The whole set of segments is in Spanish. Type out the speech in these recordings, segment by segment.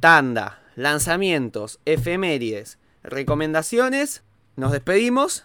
tanda, lanzamientos, efemérides, recomendaciones, nos despedimos,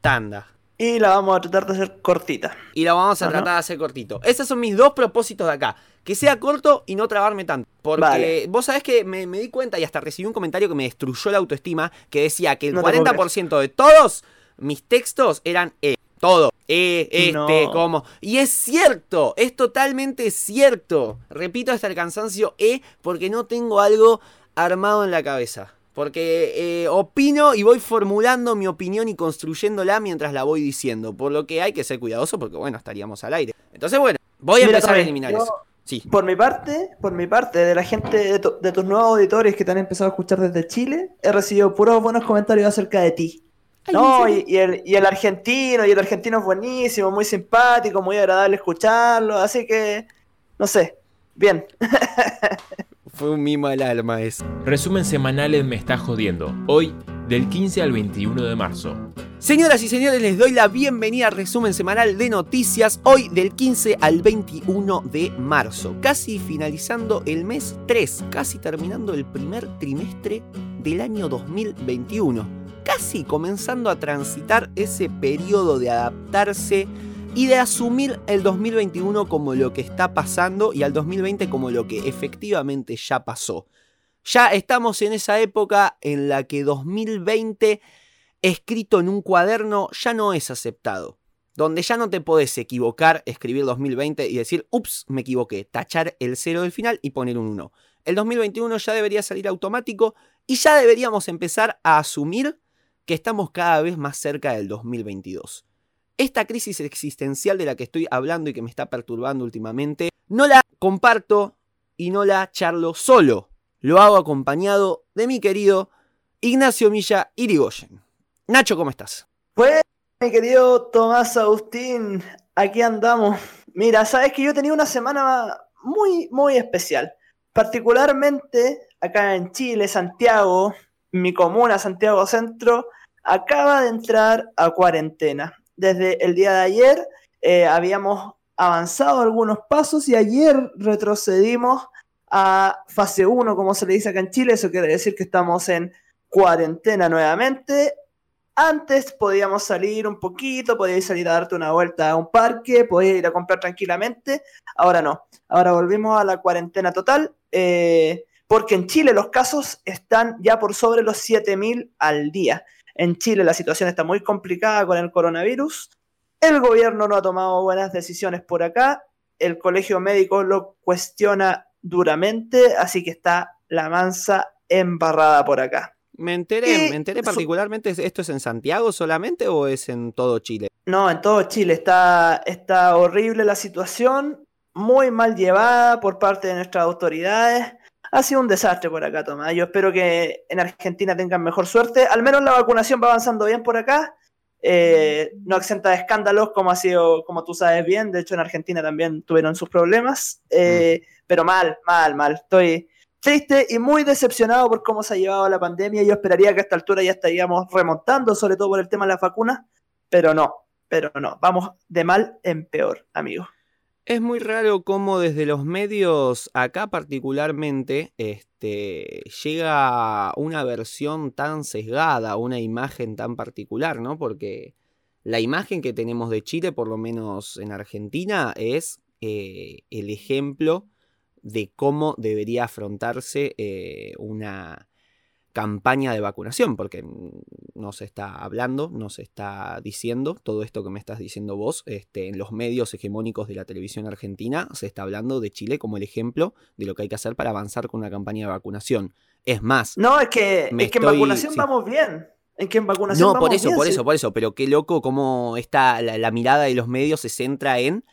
tanda. Y la vamos a tratar de hacer cortita. Y la vamos a Ajá. tratar de hacer cortito. Esos son mis dos propósitos de acá. Que sea corto y no trabarme tanto. Porque Vale. vos sabés que me, me di cuenta y hasta recibí un comentario que me destruyó la autoestima. Que decía que el No te puedo 40% de todos mis textos eran E. Todo. E, este, No. como. Y es cierto. Es totalmente cierto. Repito hasta el cansancio E porque no tengo algo armado en la cabeza. Porque eh, opino y voy formulando mi opinión y construyéndola mientras la voy diciendo. Por lo que hay que ser cuidadoso porque, bueno, estaríamos al aire. Entonces, bueno, voy a Mira, empezar a eliminar yo- eso. Sí. Por mi parte, por mi parte, de la gente, de, tu- de tus nuevos auditores que te han empezado a escuchar desde Chile, he recibido puros buenos comentarios acerca de ti. No, y, y el, y el argentino, y el argentino es buenísimo, muy simpático, muy agradable escucharlo, así que, no sé, bien. Fue un mimo al alma eso. Resumen semanal en Me Está Jodiendo. Hoy, del 15 al 21 de marzo. Señoras y señores, les doy la bienvenida al resumen semanal de noticias. Hoy del 15 al 21 de marzo. Casi finalizando el mes 3. Casi terminando el primer trimestre del año 2021. Casi comenzando a transitar ese periodo de adaptarse y de asumir el 2021 como lo que está pasando y al 2020 como lo que efectivamente ya pasó. Ya estamos en esa época en la que 2020 escrito en un cuaderno ya no es aceptado. Donde ya no te podés equivocar, escribir 2020 y decir, ups, me equivoqué, tachar el cero del final y poner un 1. El 2021 ya debería salir automático y ya deberíamos empezar a asumir que estamos cada vez más cerca del 2022. Esta crisis existencial de la que estoy hablando y que me está perturbando últimamente, no la comparto y no la charlo solo. Lo hago acompañado de mi querido Ignacio Milla Irigoyen. Nacho, ¿cómo estás? Pues, mi querido Tomás Agustín, aquí andamos. Mira, sabes que yo he tenido una semana muy, muy especial. Particularmente acá en Chile, Santiago, mi comuna, Santiago Centro, acaba de entrar a cuarentena. Desde el día de ayer eh, habíamos avanzado algunos pasos y ayer retrocedimos a fase 1, como se le dice acá en Chile. Eso quiere decir que estamos en cuarentena nuevamente. Antes podíamos salir un poquito, podías salir a darte una vuelta a un parque, podías ir a comprar tranquilamente. Ahora no. Ahora volvimos a la cuarentena total. eh, porque en Chile los casos están ya por sobre los 7000 al día. En Chile la situación está muy complicada con el coronavirus. El gobierno no ha tomado buenas decisiones por acá. El colegio médico lo cuestiona duramente, así que está la mansa embarrada por acá. Me enteré, Y me enteré particularmente, ¿esto es en Santiago solamente o es en todo Chile? No, en todo Chile está, está horrible la situación, muy mal llevada por parte de nuestras autoridades. Ha sido un desastre por acá, Tomás. Yo espero que en Argentina tengan mejor suerte. Al menos la vacunación va avanzando bien por acá. Eh, no exenta escándalos, como ha sido, como tú sabes bien. De hecho, en Argentina también tuvieron sus problemas. Eh, Pero mal, mal, mal. Estoy triste y muy decepcionado por cómo se ha llevado la pandemia. Yo esperaría que a esta altura ya estaríamos remontando, sobre todo por el tema de las vacunas. Pero no, pero no. Vamos de mal en peor, amigo. Es muy raro cómo desde los medios, acá particularmente, este, llega una versión tan sesgada, una imagen tan particular, ¿no? Porque la imagen que tenemos de Chile, por lo menos en Argentina, es eh, el ejemplo de cómo debería afrontarse eh, una campaña de vacunación, porque no se está hablando, no se está diciendo todo esto que me estás diciendo vos, este, en los medios hegemónicos de la televisión argentina se está hablando de Chile como el ejemplo de lo que hay que hacer para avanzar con una campaña de vacunación. Es más, No, es que, Me es que en vacunación sí. vamos bien. En que en vacunación no, vamos por eso, bien, por sí. eso, por eso, pero qué loco cómo está la, la mirada de los medios se centra en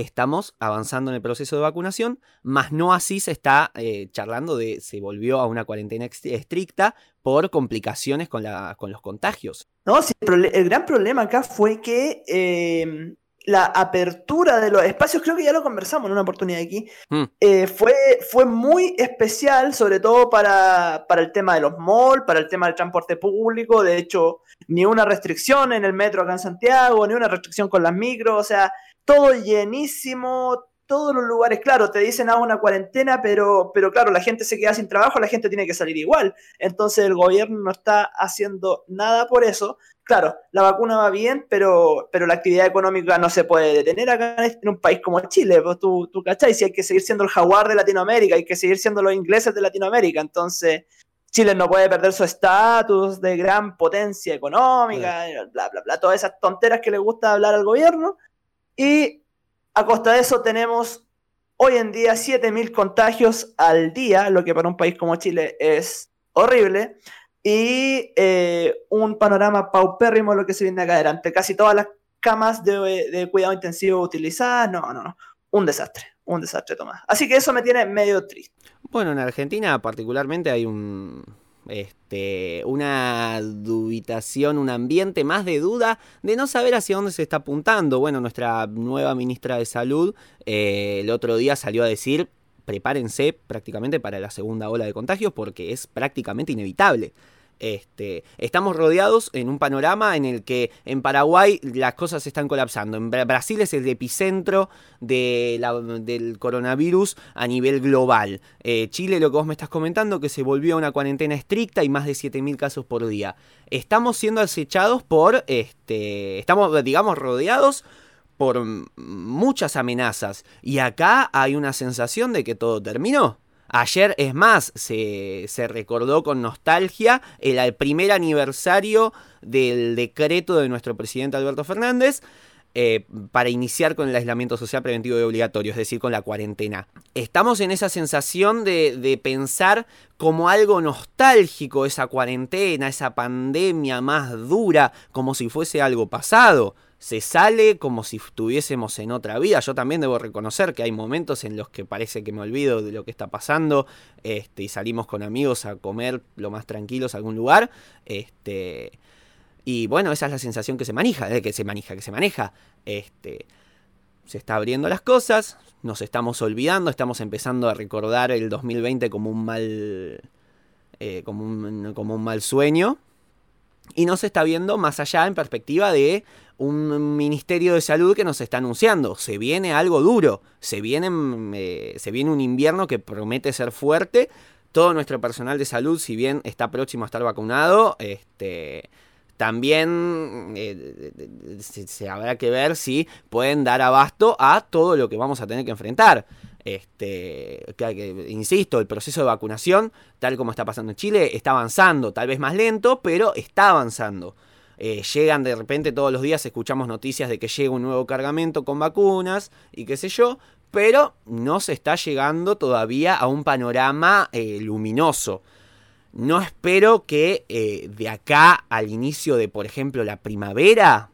estamos avanzando en el proceso de vacunación, más no así se está eh, charlando de se volvió a una cuarentena estricta por complicaciones con, la, con los contagios. No, sí, el, gran problema acá fue que eh, la apertura de los espacios, creo que ya lo conversamos en una oportunidad aquí, Mm. eh, fue, fue muy especial, sobre todo para, para el tema de los malls, para el tema del transporte público. De hecho, ni una restricción en el metro acá en Santiago, ni una restricción con las micros, o sea, todo llenísimo, todos los lugares. Claro, te dicen a una cuarentena, pero, pero claro, la gente se queda sin trabajo, la gente tiene que salir igual. Entonces el gobierno no está haciendo nada por eso. Claro, la vacuna va bien, pero, pero la actividad económica no se puede detener acá en un país como Chile. Pues tú, tú cachai, si hay que seguir siendo el jaguar de Latinoamérica, hay que seguir siendo los ingleses de Latinoamérica. Entonces, Chile no puede perder su estatus de gran potencia económica, bla, bla, bla, todas esas tonteras que le gusta hablar al gobierno. Y a costa de eso tenemos hoy en día 7.000 contagios al día, lo que para un país como Chile es horrible, y eh, un panorama paupérrimo lo que se viene acá adelante. Casi todas las camas de, de cuidado intensivo utilizadas, no, no, no, un desastre, un desastre, Tomás. Así que eso me tiene medio triste. Bueno, en Argentina particularmente hay un este, una dubitación, un ambiente más de duda de no saber hacia dónde se está apuntando. Bueno, nuestra nueva ministra de Salud eh, el otro día salió a decir, prepárense prácticamente para la segunda ola de contagios porque es prácticamente inevitable. Este, estamos rodeados en un panorama en el que en Paraguay las cosas están colapsando. En Brasil es el epicentro del coronavirus a nivel global. Eh, Chile, lo que vos me estás comentando, que se volvió a una cuarentena estricta y más de 7.000 casos por día. Estamos siendo acechados por, este, estamos, digamos, rodeados por muchas amenazas. Y acá hay una sensación de que todo terminó. Ayer, es más, se, recordó con nostalgia el, primer aniversario del decreto de nuestro presidente Alberto Fernández. Eh, para iniciar con el aislamiento social preventivo y obligatorio, es decir, con la cuarentena. Estamos en esa sensación de, de, pensar como algo nostálgico esa cuarentena, esa pandemia más dura, como si fuese algo pasado se sale como si estuviésemos en otra vida. Yo también debo reconocer que hay momentos en los que parece que me olvido de lo que está pasando este, y salimos con amigos a comer lo más tranquilos a algún lugar. Este, y bueno, esa es la sensación que se maneja, de que se maneja, que se maneja. Este, se está abriendo las cosas, nos estamos olvidando, estamos empezando a recordar el 2020 como un mal, eh, como, un, como un mal sueño. Y no se está viendo más allá en perspectiva de un Ministerio de Salud que nos está anunciando. Se viene algo duro, se viene, eh, se viene un invierno que promete ser fuerte. Todo nuestro personal de salud, si bien está próximo a estar vacunado, este, también eh, se, habrá que ver si pueden dar abasto a todo lo que vamos a tener que enfrentar. Este, insisto, el proceso de vacunación, tal como está pasando en Chile, está avanzando, tal vez más lento, pero está avanzando. Eh, llegan de repente todos los días, escuchamos noticias de que llega un nuevo cargamento con vacunas y qué sé yo, pero no se está llegando todavía a un panorama eh, luminoso. No espero que eh, de acá al inicio de, por ejemplo, la primavera,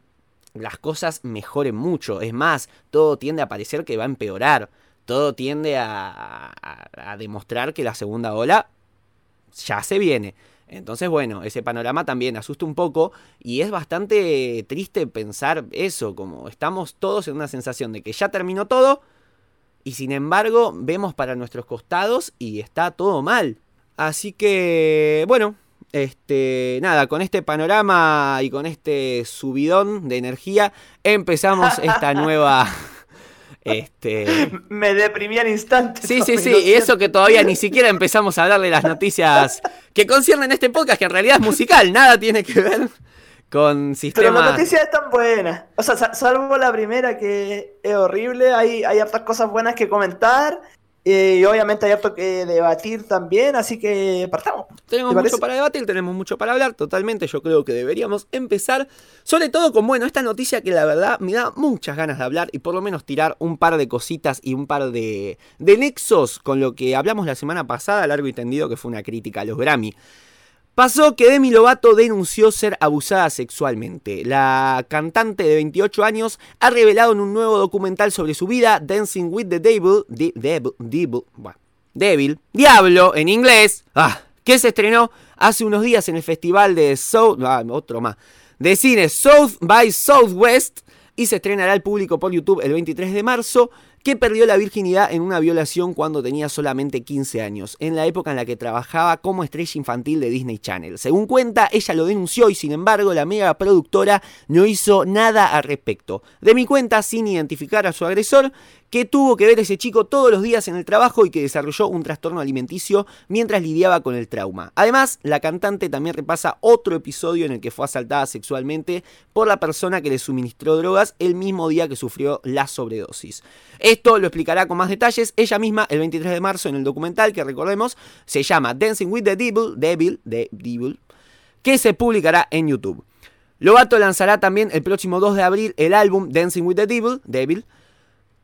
las cosas mejoren mucho. Es más, todo tiende a parecer que va a empeorar. Todo tiende a demostrar que la segunda ola ya se viene. Entonces, bueno, ese panorama también asusta un poco y es bastante triste pensar eso, como estamos todos en una sensación de que ya terminó todo y sin embargo vemos para nuestros costados y está todo mal. Así que, bueno, este, nada, con este panorama y con este subidón de energía empezamos esta nueva este... Me deprimí al instante. Sí, sí, sí, y eso que todavía ni siquiera empezamos a de las noticias que conciernen este podcast, que en realidad es musical, nada tiene que ver con sistemas. Pero las noticias están buenas. O sea, salvo la primera que es horrible, hay, hay hartas cosas buenas que comentar. Eh, y obviamente hay harto que debatir también, así que partamos. Tenemos mucho para debatir, tenemos mucho para hablar, totalmente. Yo creo que deberíamos empezar, sobre todo con, bueno, esta noticia que la verdad me da muchas ganas de hablar y por lo menos tirar un par de cositas y un par de, de nexos con lo que hablamos la semana pasada, largo y tendido, que fue una crítica a los Grammy. Pasó que Demi Lovato denunció ser abusada sexualmente. La cantante de 28 años ha revelado en un nuevo documental sobre su vida, Dancing with the Devil, Devil, Devil, Devil, Diablo en inglés, ah, que se estrenó hace unos días en el festival de South, ah, otro más, de cine South by Southwest y se estrenará al público por YouTube el 23 de marzo que perdió la virginidad en una violación cuando tenía solamente 15 años, en la época en la que trabajaba como estrella infantil de Disney Channel. Según cuenta, ella lo denunció y sin embargo la mega productora no hizo nada al respecto. De mi cuenta, sin identificar a su agresor, que tuvo que ver ese chico todos los días en el trabajo y que desarrolló un trastorno alimenticio mientras lidiaba con el trauma. Además, la cantante también repasa otro episodio en el que fue asaltada sexualmente por la persona que le suministró drogas el mismo día que sufrió la sobredosis. Esto lo explicará con más detalles ella misma el 23 de marzo en el documental que recordemos se llama Dancing with the Devil, Devil, the Devil, que se publicará en YouTube. Lobato lanzará también el próximo 2 de abril el álbum Dancing with the Devil, Devil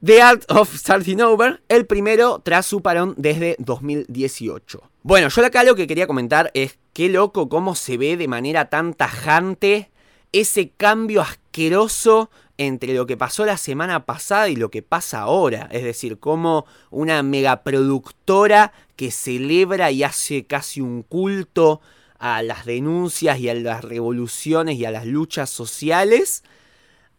The Art of Starting Over, el primero tras su parón desde 2018. Bueno, yo acá lo que quería comentar es qué loco cómo se ve de manera tan tajante ese cambio asqueroso entre lo que pasó la semana pasada y lo que pasa ahora. Es decir, como una megaproductora que celebra y hace casi un culto a las denuncias y a las revoluciones y a las luchas sociales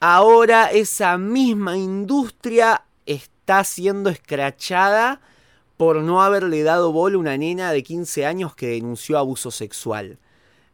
ahora esa misma industria está siendo escrachada por no haberle dado bola a una nena de 15 años que denunció abuso sexual.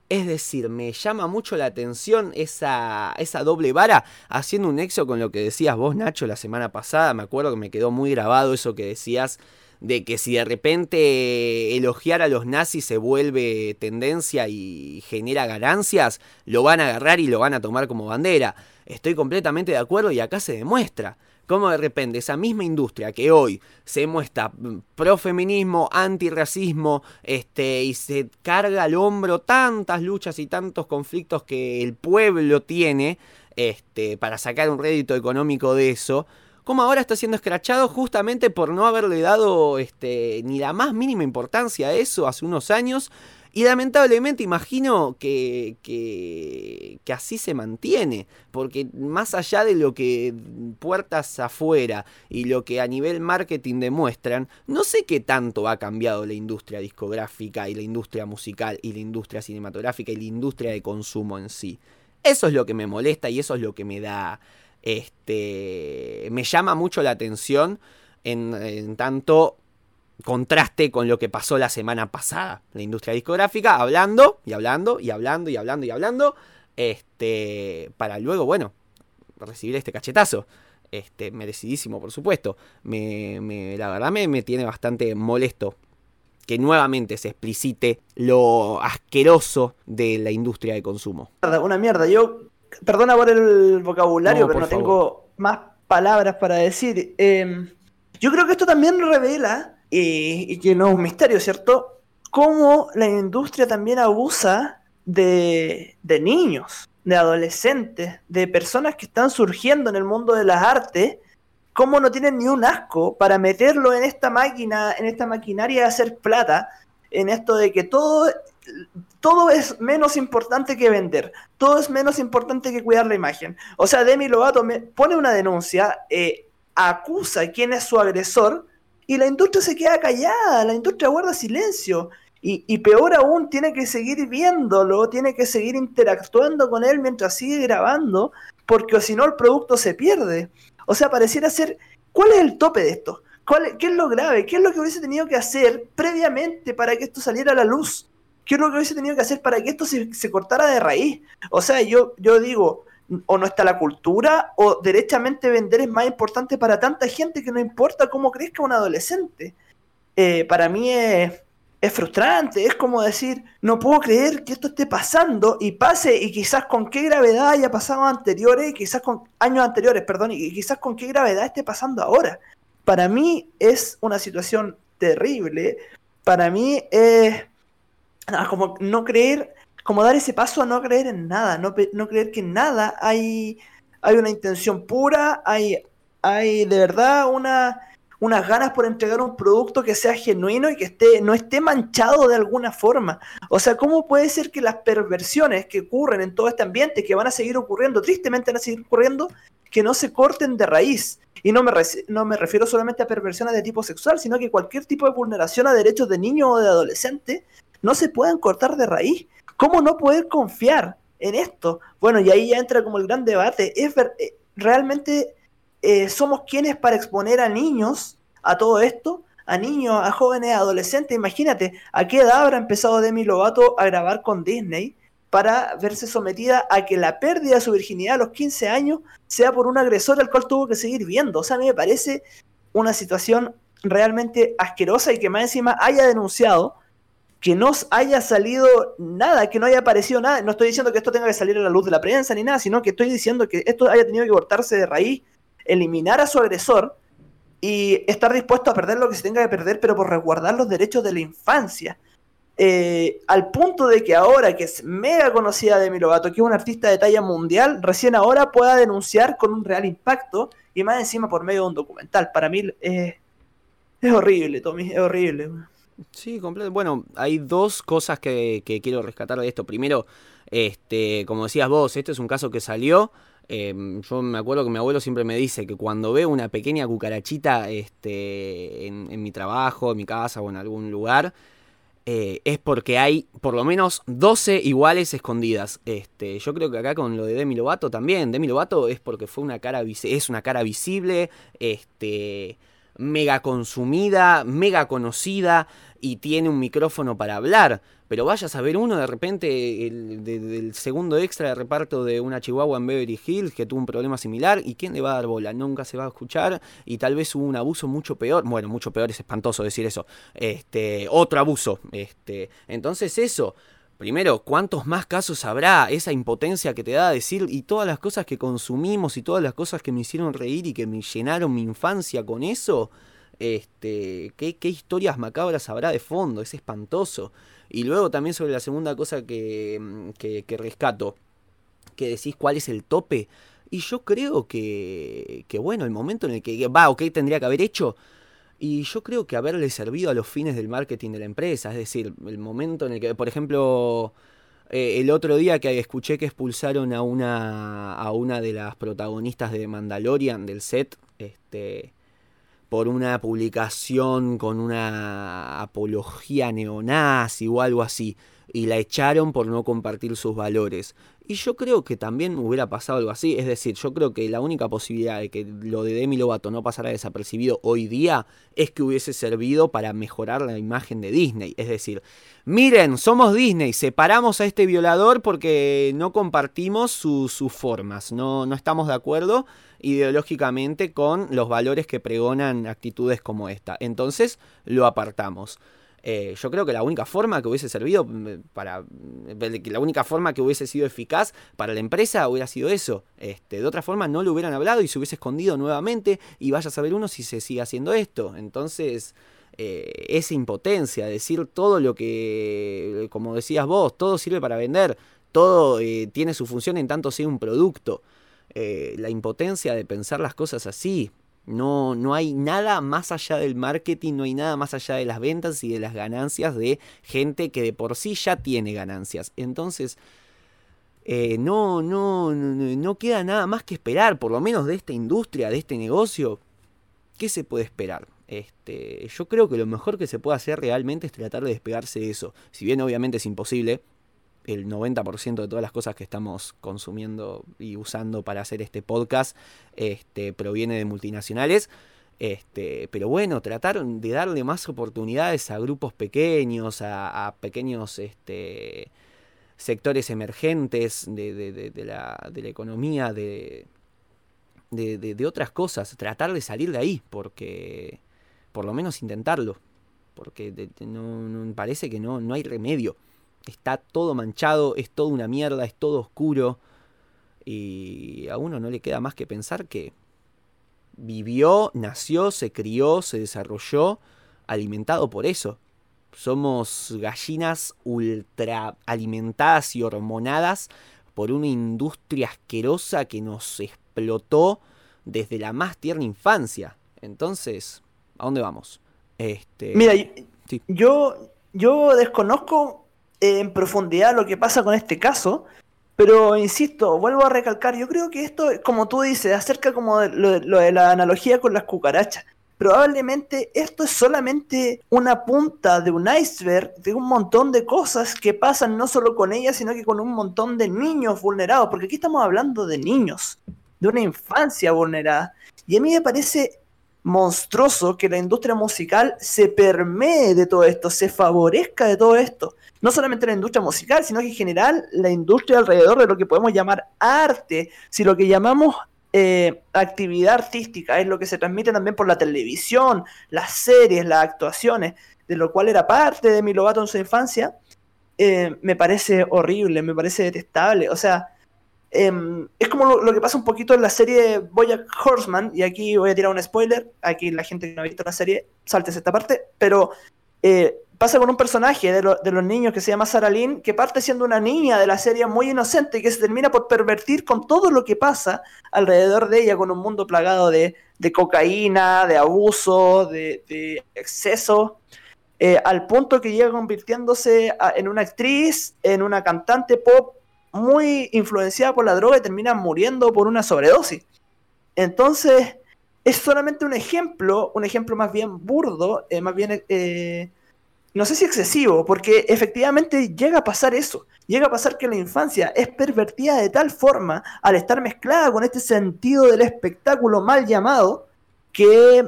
Es decir, me llama mucho la atención esa, esa doble vara, haciendo un nexo con lo que decías vos, Nacho, la semana pasada. Me acuerdo que me quedó muy grabado eso que decías de que si de repente elogiar a los nazis se vuelve tendencia y genera ganancias, lo van a agarrar y lo van a tomar como bandera. Estoy completamente de acuerdo y acá se demuestra cómo de repente esa misma industria que hoy se muestra pro-feminismo, antirracismo, este, y se carga al hombro tantas luchas y tantos conflictos que el pueblo tiene este, para sacar un rédito económico de eso, como ahora está siendo escrachado justamente por no haberle dado este, ni la más mínima importancia a eso hace unos años y lamentablemente imagino que, que, así se mantiene, porque más allá de lo que puertas afuera y lo que a nivel marketing demuestran, no sé qué tanto ha cambiado la industria discográfica y la industria musical y la industria cinematográfica y la industria de consumo en sí. Eso es lo que me molesta y eso es lo que me da, este, me llama mucho la atención en, en tanto contraste con lo que pasó la semana pasada. La industria discográfica hablando y hablando y hablando y hablando y hablando. Este, para luego, bueno, recibir este cachetazo. Este, merecidísimo, por supuesto. Me, la verdad me, me tiene bastante molesto que nuevamente se explicite lo asqueroso de la industria de consumo. Una mierda, yo, perdona por el vocabulario, pero no tengo más palabras para decir. Em, yo creo que esto también revela y, que no es un misterio, ¿cierto? Cómo la industria también abusa de, de niños, de adolescentes, de personas que están surgiendo en el mundo de las artes, cómo no tienen ni un asco para meterlo en esta máquina, en esta maquinaria de hacer plata, en esto de que todo, todo es menos importante que vender, todo es menos importante que cuidar la imagen. O sea, Demi Lovato pone una denuncia, eh, acusa a quién es su agresor, y la industria se queda callada, la industria guarda silencio. Y, peor aún, tiene que seguir viéndolo, tiene que seguir interactuando con él mientras sigue grabando, porque si no el producto se pierde. O sea, pareciera ser, ¿cuál es el tope de esto? ¿Cuál, ¿Qué es lo grave? ¿Qué es lo que hubiese tenido que hacer previamente para que esto saliera a la luz? ¿Qué es lo que hubiese tenido que hacer para que esto se, se cortara de raíz? O sea, yo, yo digo, o no está la cultura, o derechamente vender es más importante para tanta gente que no importa cómo crezca un adolescente. Eh, para mí es, frustrante, es como decir, no puedo creer que esto esté pasando y pase y quizás con qué gravedad haya pasado anteriores, quizás con años anteriores, perdón, y quizás con qué gravedad esté pasando ahora. Para mí es una situación terrible, para mí es como no creer como dar ese paso a no creer en nada, no, no creer que en nada hay, hay una intención pura, hay, hay de verdad una, unas ganas por entregar un producto que sea genuino y que esté, no esté manchado de alguna forma. O sea, ¿cómo puede ser que las perversiones que ocurren en todo este ambiente, que van a seguir ocurriendo, tristemente van a seguir ocurriendo, que no se corten de raíz? Y no me, no me refiero solamente a perversiones de tipo sexual, sino que cualquier tipo de vulneración a derechos de niño o de adolescente no se puedan cortar de raíz. ¿Cómo no poder confiar en esto? Bueno, y ahí ya entra como el gran debate. ¿Es eh, ¿Realmente eh, somos quienes para exponer a niños a todo esto? A niños, a jóvenes, a adolescentes. Imagínate, ¿a qué edad habrá empezado Demi Lovato a grabar con Disney? para verse sometida a que la pérdida de su virginidad a los 15 años sea por un agresor al cual tuvo que seguir viendo. O sea, a mí me parece una situación realmente asquerosa y que más encima haya denunciado que no haya salido nada, que no haya aparecido nada. No estoy diciendo que esto tenga que salir a la luz de la prensa ni nada, sino que estoy diciendo que esto haya tenido que cortarse de raíz, eliminar a su agresor y estar dispuesto a perder lo que se tenga que perder, pero por resguardar los derechos de la infancia. Eh, al punto de que ahora que es mega conocida Demi Lovato, que es una artista de talla mundial, recién ahora pueda denunciar con un real impacto y más encima por medio de un documental. Para mí es horrible, Tommy, es horrible. Sí, completo. Bueno, hay dos cosas que, quiero rescatar de esto. Primero, este, como decías vos, este es un caso que salió. Em, yo me acuerdo que mi abuelo siempre me dice que cuando ve una pequeña cucarachita este, en, en mi trabajo, en mi casa o en algún lugar, eh, es porque hay por lo menos 12 iguales escondidas. Este, yo creo que acá con lo de Demi Lovato también. Demi Lovato es porque fue una cara es una cara visible, este, mega consumida, mega conocida y tiene un micrófono para hablar. Pero vaya a saber uno de repente el, del segundo extra de reparto de una Chihuahua en Beverly Hills que tuvo un problema similar. Y quién le va a dar bola, nunca se va a escuchar y tal vez hubo un abuso mucho peor, bueno, mucho peor es espantoso decir eso, este, otro abuso, este, entonces eso, Primero, ¿cuántos más casos habrá? Esa impotencia que te da a decir y todas las cosas que consumimos y todas las cosas que me hicieron reír y que me llenaron mi infancia con eso. Este, ¿qué, historias macabras habrá de fondo? Es espantoso. Y luego también sobre la segunda cosa que, mm, que, rescato, que decís cuál es el tope. Y yo creo que, que, bueno, el momento en el que va, ok, tendría que haber hecho. Y yo creo que haberle servido a los fines del marketing de la empresa. Es decir, el momento en el que, por ejemplo, eh, el otro día que escuché que expulsaron a una, a una de las protagonistas de Mandalorian del set, este, por una publicación con una apología neonazi o algo así, y la echaron por no compartir sus valores. Y yo creo que también hubiera pasado algo así, es decir, yo creo que la única posibilidad de que lo de Demi Lovato no pasara desapercibido hoy día es que hubiese servido para mejorar la imagen de Disney, es decir, miren, somos Disney, separamos a este violador porque no compartimos sus formas, no, no estamos de acuerdo ideológicamente con los valores que pregonan actitudes como esta. Entonces lo apartamos. Eh, yo creo que la única forma que hubiese servido mm, para. Mm, la única forma que hubiese sido eficaz para la empresa hubiera sido eso. Este, de otra forma no lo hubieran hablado y se hubiese escondido nuevamente. Y vaya a saber uno si se sigue haciendo esto. Entonces. Eh, esa impotencia, decir todo lo que, como decías vos, todo sirve para vender, todo eh, tiene su función en tanto sea un producto. Eh, la impotencia de pensar las cosas así. No, no hay nada más allá del marketing, no hay nada más allá de las ventas y de las ganancias de gente que de por sí ya tiene ganancias. Entonces, eh, no, no, no, queda nada más que esperar, por lo menos de esta industria, de este negocio. ¿Qué se puede esperar? Este, yo creo que lo mejor que se puede hacer realmente es tratar de despegarse de eso. Si bien obviamente es imposible, el 90% de todas las cosas que estamos consumiendo y usando para hacer este podcast este, proviene de multinacionales. Este, pero bueno, tratar de darle más oportunidades a grupos pequeños, a, pequeños este, sectores emergentes de, la, economía, de, de, otras cosas. Tratar de salir de ahí, porque por lo menos intentarlo, porque no, parece que no, no hay remedio está todo manchado, es todo una mierda, es todo oscuro. Y a uno no le queda más que pensar que vivió, nació, se crió, se desarrolló alimentado por eso. Somos gallinas ultra alimentadas y hormonadas por una industria asquerosa que nos explotó desde la más tierna infancia. Entonces, ¿a dónde vamos? Este... Mira, yo, yo desconozco en profundidad lo que pasa con este caso, pero insisto, vuelvo a recalcar, yo creo que esto, como tú dices, acerca como de lo, de la analogía con las cucarachas. Probablemente esto es solamente una punta de un iceberg de un montón de cosas que pasan no solo con ellas, sino que con un montón de niños vulnerados, porque aquí estamos hablando de niños, de una infancia vulnerada. Y a mí me parece monstruoso que la industria musical se permee de todo esto, se favorezca de todo esto. No solamente la industria musical, sino que en general la industria alrededor de lo que podemos llamar arte. Si lo que llamamos eh, actividad artística es lo que se transmite también por la televisión, las series, las actuaciones, de lo cual era parte de mi Lobato en su infancia, eh, me parece horrible, me parece detestable. O sea, em, es como lo, que pasa un poquito en la serie Boyack Horseman, y aquí voy a tirar un spoiler, aquí la gente que no ha visto la serie, saltes esta parte, pero eh, pasa con un personaje de, los niños que se llama Sarah Lynn, que parte siendo una niña de la serie muy inocente que se termina por pervertir con todo lo que pasa alrededor de ella, con un mundo plagado de, cocaína, de abuso, de, exceso, eh, al punto que llega convirtiéndose en una actriz, en una cantante pop muy influenciada por la droga y termina muriendo por una sobredosis. Entonces, es solamente un ejemplo, un ejemplo más bien burdo, eh, más bien eh, no sé si excesivo, porque efectivamente llega a pasar eso. Llega a pasar que la infancia es pervertida de tal forma al estar mezclada con este sentido del espectáculo mal llamado, que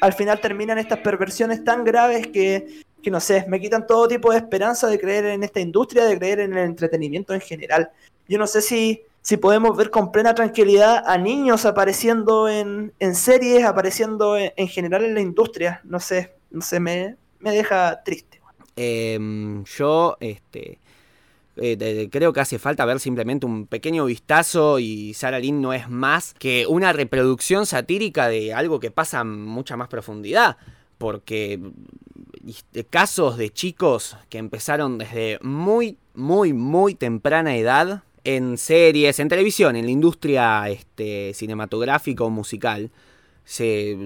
al final terminan estas perversiones tan graves que, que no sé, me quitan todo tipo de esperanza de creer en esta industria, de creer en el entretenimiento en general. Yo no sé si, si podemos ver con plena tranquilidad a niños apareciendo en, en series, apareciendo en, en general en la industria. No sé, no sé, me, me deja triste. Em, yo, este, eh, creo que hace falta ver simplemente un pequeño vistazo y Sarah Lynn no es más que una reproducción satírica de algo que pasa en mucha más profundidad. Porque casos de chicos que empezaron desde muy, muy, muy temprana edad en series, en televisión, en la industria este, cinematográfica o musical, se,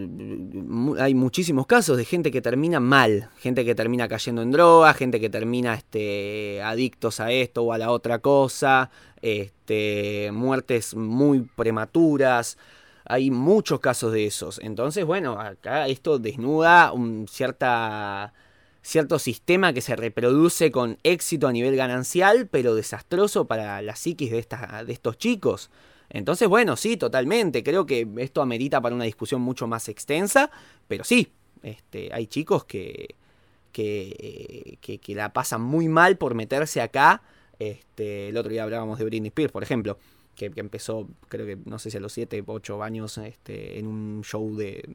hay muchísimos casos de gente que termina mal, gente que termina cayendo en droga, gente que termina este, adictos a esto o a la otra cosa, este, muertes muy prematuras. Hay muchos casos de esos. Entonces, bueno, acá esto desnuda un cierta, cierto sistema que se reproduce con éxito a nivel ganancial, pero desastroso para la psiquis de, de estos chicos. Entonces, bueno, sí, totalmente. Creo que esto amerita para una discusión mucho más extensa, pero sí, este, hay chicos que, que, que, la pasan muy mal por meterse acá. Este, el otro día hablábamos de Britney Spears, por ejemplo, que, empezó, creo que, no sé si a los 7, 8 años, este, en un show de,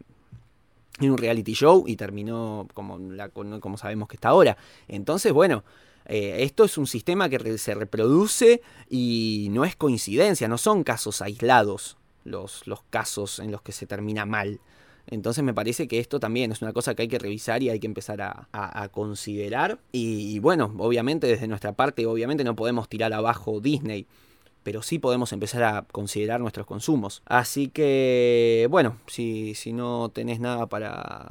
en un reality show y terminó como, la, como sabemos que está ahora. Entonces, bueno, eh, esto es un sistema que se reproduce y no es coincidencia, no son casos aislados los, los casos en los que se termina mal. Entonces me parece que esto también es una cosa que hay que revisar y hay que empezar a, considerar. Y, bueno, obviamente desde nuestra parte, obviamente no podemos tirar abajo Disney, pero sí podemos empezar a considerar nuestros consumos. Así que bueno, si, si no tenés nada para,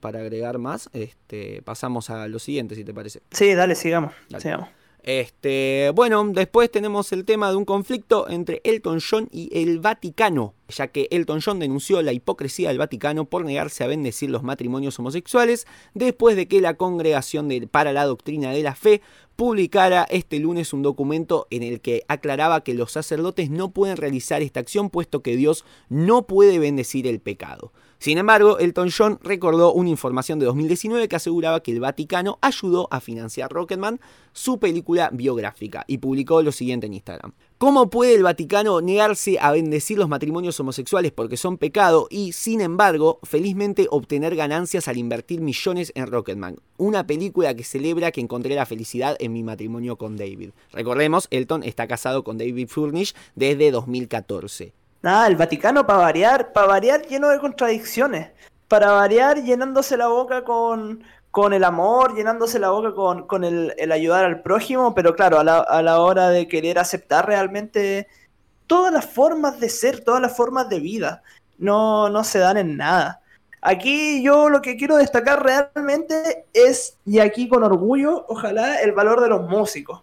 para agregar más, este, pasamos a lo siguiente, si te parece. Sí, dale, sigamos. sigamos. Este, bueno, después tenemos el tema de un conflicto entre Elton John y el Vaticano, ya que Elton John denunció la hipocresía del Vaticano por negarse a bendecir los matrimonios homosexuales después de que la Congregación para la Doctrina de la Fe publicara este lunes un documento en el que aclaraba que los sacerdotes no pueden realizar esta acción puesto que Dios no puede bendecir el pecado. Sin embargo, Elton John recordó una información de 2019 que aseguraba que el Vaticano ayudó a financiar Rocketman, su película biográfica, y publicó lo siguiente en Instagram. ¿Cómo puede el Vaticano negarse a bendecir los matrimonios homosexuales porque son pecado y, sin embargo, felizmente obtener ganancias al invertir millones en Rocketman? Una película que celebra que encontré la felicidad en mi matrimonio con David. Recordemos, Elton está casado con David Furnish desde 2014. Nada, el Vaticano para variar, para variar lleno de contradicciones. Para variar llenándose la boca con, con el amor, llenándose la boca con, con el, ayudar al prójimo, pero claro, a la, a la hora de querer aceptar realmente todas las formas de ser, todas las formas de vida, no, no se dan en nada. Aquí yo lo que quiero destacar realmente es, y aquí con orgullo, ojalá, el valor de los músicos.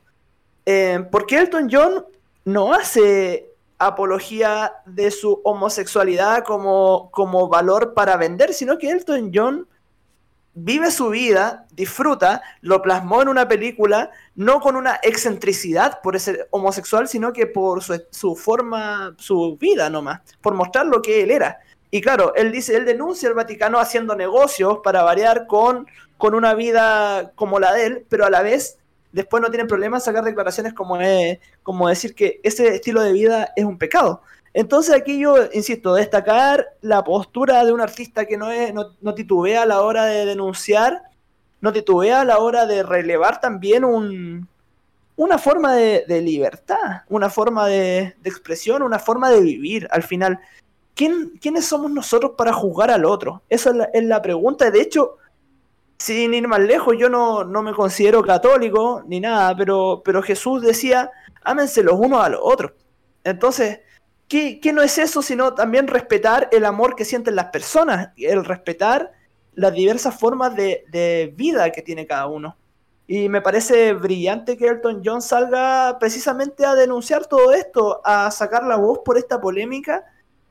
Eh, porque Elton John no hace apología de su homosexualidad como, como valor para vender, sino que Elton John vive su vida, disfruta, lo plasmó en una película, no con una excentricidad por ser homosexual, sino que por su, su, forma, su vida nomás, por mostrar lo que él era. Y claro, él dice, él denuncia al Vaticano haciendo negocios para variar con, con una vida como la de él, pero a la vez después no tienen problema en sacar declaraciones como, como decir que ese estilo de vida es un pecado. Entonces aquí yo, insisto, destacar la postura de un artista que no, es, no, titubea a la hora de denunciar, no titubea a la hora de relevar también un, una forma de, libertad, una forma de, expresión, una forma de vivir al final. ¿Quién, ¿Quiénes somos nosotros para juzgar al otro? Esa es la, es la pregunta. De hecho, sin ir más lejos, yo no, me considero católico ni nada, pero, pero Jesús decía, ámense los unos a los otros. Entonces, ¿qué, no es eso sino también respetar el amor que sienten las personas, el respetar las diversas formas de, vida que tiene cada uno? Y me parece brillante que Elton John salga precisamente a denunciar todo esto, a sacar la voz por esta polémica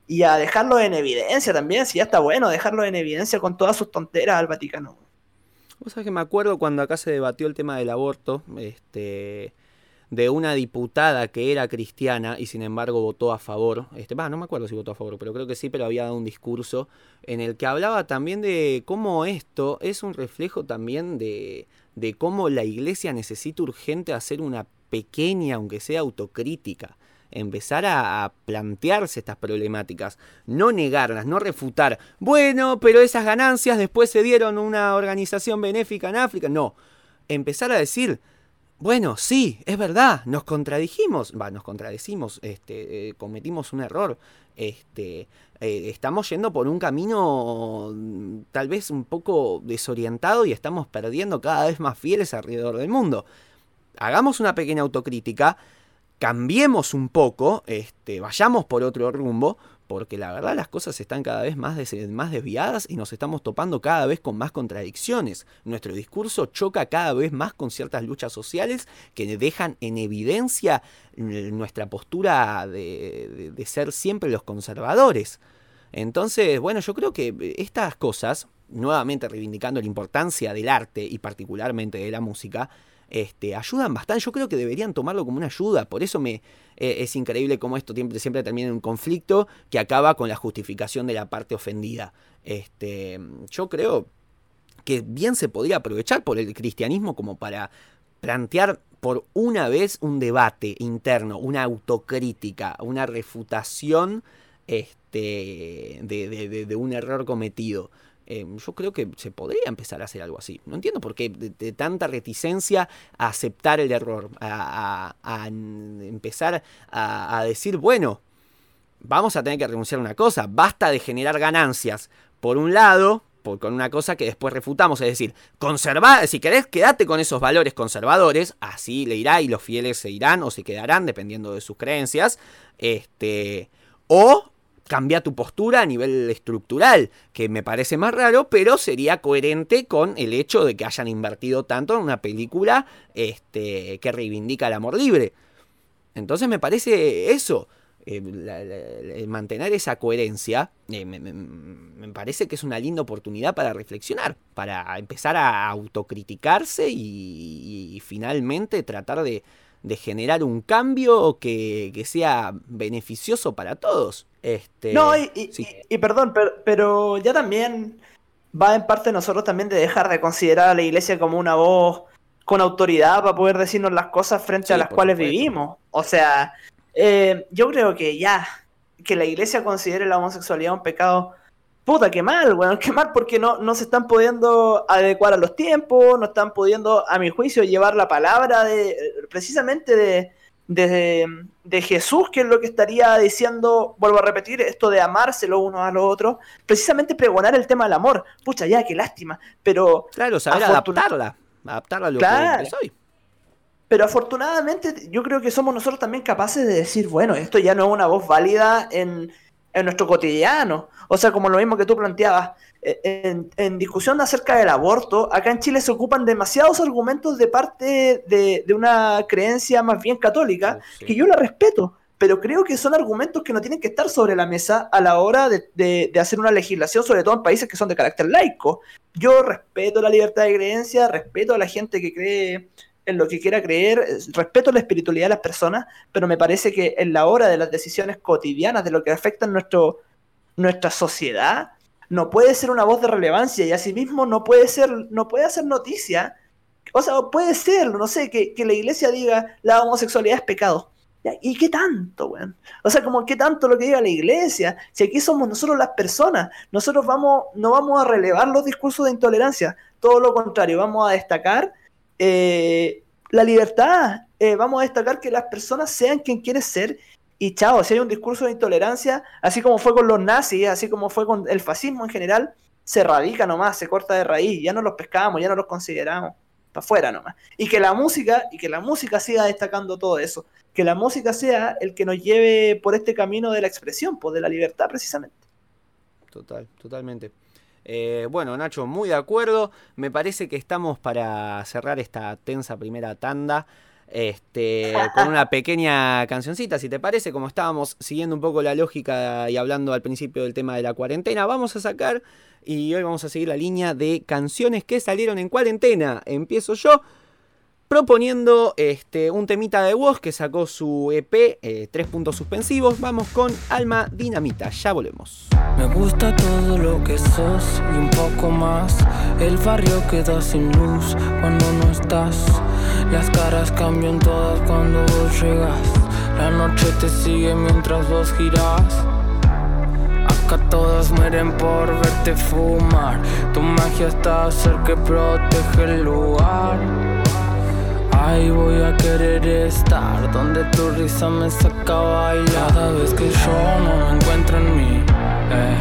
y a dejarlo en evidencia también, si ya está bueno, dejarlo en evidencia con todas sus tonteras al Vaticano. Vos sabés que me acuerdo cuando acá se debatió el tema del aborto, este, de una diputada que era cristiana y sin embargo votó a favor. Este, no me acuerdo si votó a favor, pero creo que sí, pero había dado un discurso en el que hablaba también de cómo esto es un reflejo también de, de cómo la iglesia necesita urgente hacer una pequeña, aunque sea autocrítica empezar a, plantearse estas problemáticas, no negarlas, no refutar, bueno, pero esas ganancias después se dieron una organización benéfica en África, no, empezar a decir, bueno, sí, es verdad, nos contradijimos, va, nos contradecimos, este, eh, cometimos un error, este, eh, estamos yendo por un camino mm, tal vez un poco desorientado y estamos perdiendo cada vez más fieles alrededor del mundo. Hagamos una pequeña autocrítica cambiemos un poco, este, vayamos por otro rumbo, porque la verdad las cosas están cada vez más, más desviadas y nos estamos topando cada vez con más contradicciones. Nuestro discurso choca cada vez más con ciertas luchas sociales que dejan en evidencia nuestra postura de, de ser siempre los conservadores. Entonces, bueno, yo creo que estas cosas, nuevamente reivindicando la importancia del arte y particularmente de la música, este, ayudan bastante. Yo creo que deberían tomarlo como una ayuda. Por eso me eh, es increíble cómo esto siempre, termina en un conflicto que acaba con la justificación de la parte ofendida. Este, yo creo que bien se podría aprovechar por el cristianismo como para plantear por una vez un debate interno, una autocrítica, una refutación este, de un error cometido. Em, yo creo que se podría empezar a hacer algo así. No entiendo por qué de, tanta reticencia a aceptar el error, a, empezar a, decir, bueno, vamos a tener que renunciar a una cosa, basta de generar ganancias. Por un lado, con una cosa que después refutamos, es decir, conservar, si querés, quedate con esos valores conservadores, así le irá y los fieles se irán o se quedarán, dependiendo de sus creencias, este, o cambia tu postura a nivel estructural, que me parece más raro, pero sería coherente con el hecho de que hayan invertido tanto en una película este, que reivindica el amor libre. Entonces me parece eso, eh, mantener esa coherencia, eh, me, parece que es una linda oportunidad para reflexionar, para empezar a autocriticarse y finalmente tratar de, de generar un cambio que, sea beneficioso para todos. Este, no, y, y, perdón, pero, ya también va en parte de nosotros también de dejar de considerar a la iglesia como una voz con autoridad para poder decirnos las cosas frente a las cuales vivimos. O sea, eh, yo creo que ya, que la iglesia considere la homosexualidad un pecado puta, qué mal, bueno, qué mal porque no, no se están pudiendo adecuar a los tiempos, no están pudiendo, a mi juicio, llevar la palabra de precisamente de, de, Jesús, que es lo que estaría diciendo, vuelvo a repetir, esto de amarse los unos a los otros, precisamente pregonar el tema del amor. Pucha, ya, qué lástima, pero... Claro, saber adaptarla, adaptarla a lo que soy. Pero afortunadamente yo creo que somos nosotros también capaces de decir, bueno, esto ya no es una voz válida en en nuestro cotidiano. O sea, como lo mismo que tú planteabas, eh, en, discusión acerca del aborto, acá en Chile se ocupan demasiados argumentos de parte de, una creencia más bien católica, que yo la respeto, pero creo que son argumentos que no tienen que estar sobre la mesa a la hora de, de hacer una legislación, sobre todo en países que son de carácter laico. Yo respeto la libertad de creencia, respeto a la gente que cree en lo que quiera creer, respeto la espiritualidad de las personas, pero me parece que en la hora de las decisiones cotidianas, de lo que afecta nuestro, nuestra sociedad no puede ser una voz de relevancia y asimismo no puede ser, no puede hacer noticia. O sea, puede ser, no sé, que, la iglesia diga la homosexualidad es pecado. ¿Y qué tanto, weón? O sea, como qué tanto lo que diga la iglesia. Si aquí somos nosotros las personas, nosotros vamos, no vamos a relevar los discursos de intolerancia. Todo lo contrario, vamos a destacar eh, la libertad. Eh, vamos a destacar que las personas sean quien quieren ser y chao, si hay un discurso de intolerancia, así como fue con los nazis, así como fue con el fascismo en general, se radica nomás, se corta de raíz, ya no los pescamos, ya no los consideramos, para afuera nomás. Y que la música, y que la música siga destacando todo eso, que la música sea el que nos lleve por este camino de la expresión, pues de la libertad precisamente. Total, totalmente. Eh, bueno, Nacho, muy de acuerdo. Me parece que estamos para cerrar esta tensa primera tanda este, con una pequeña cancioncita, si te parece, como estábamos siguiendo un poco la lógica y hablando al principio del tema de la cuarentena, vamos a sacar y hoy vamos a seguir la línea de canciones que salieron en cuarentena. Empiezo yo proponiendo este, un temita de voz que sacó su EP, eh, tres puntos suspensivos. Vamos con Alma Dinamita, ya volvemos. Me gusta todo lo que sos y un poco más. El barrio queda sin luz cuando no estás. Las caras cambian todas cuando vos llegas. La noche te sigue mientras vos giras. Acá todas mueren por verte fumar. Tu magia está cerca que protege el lugar. A querer estar donde tu risa me saca a bailar. Cada vez que yo no me encuentro en mí, eh,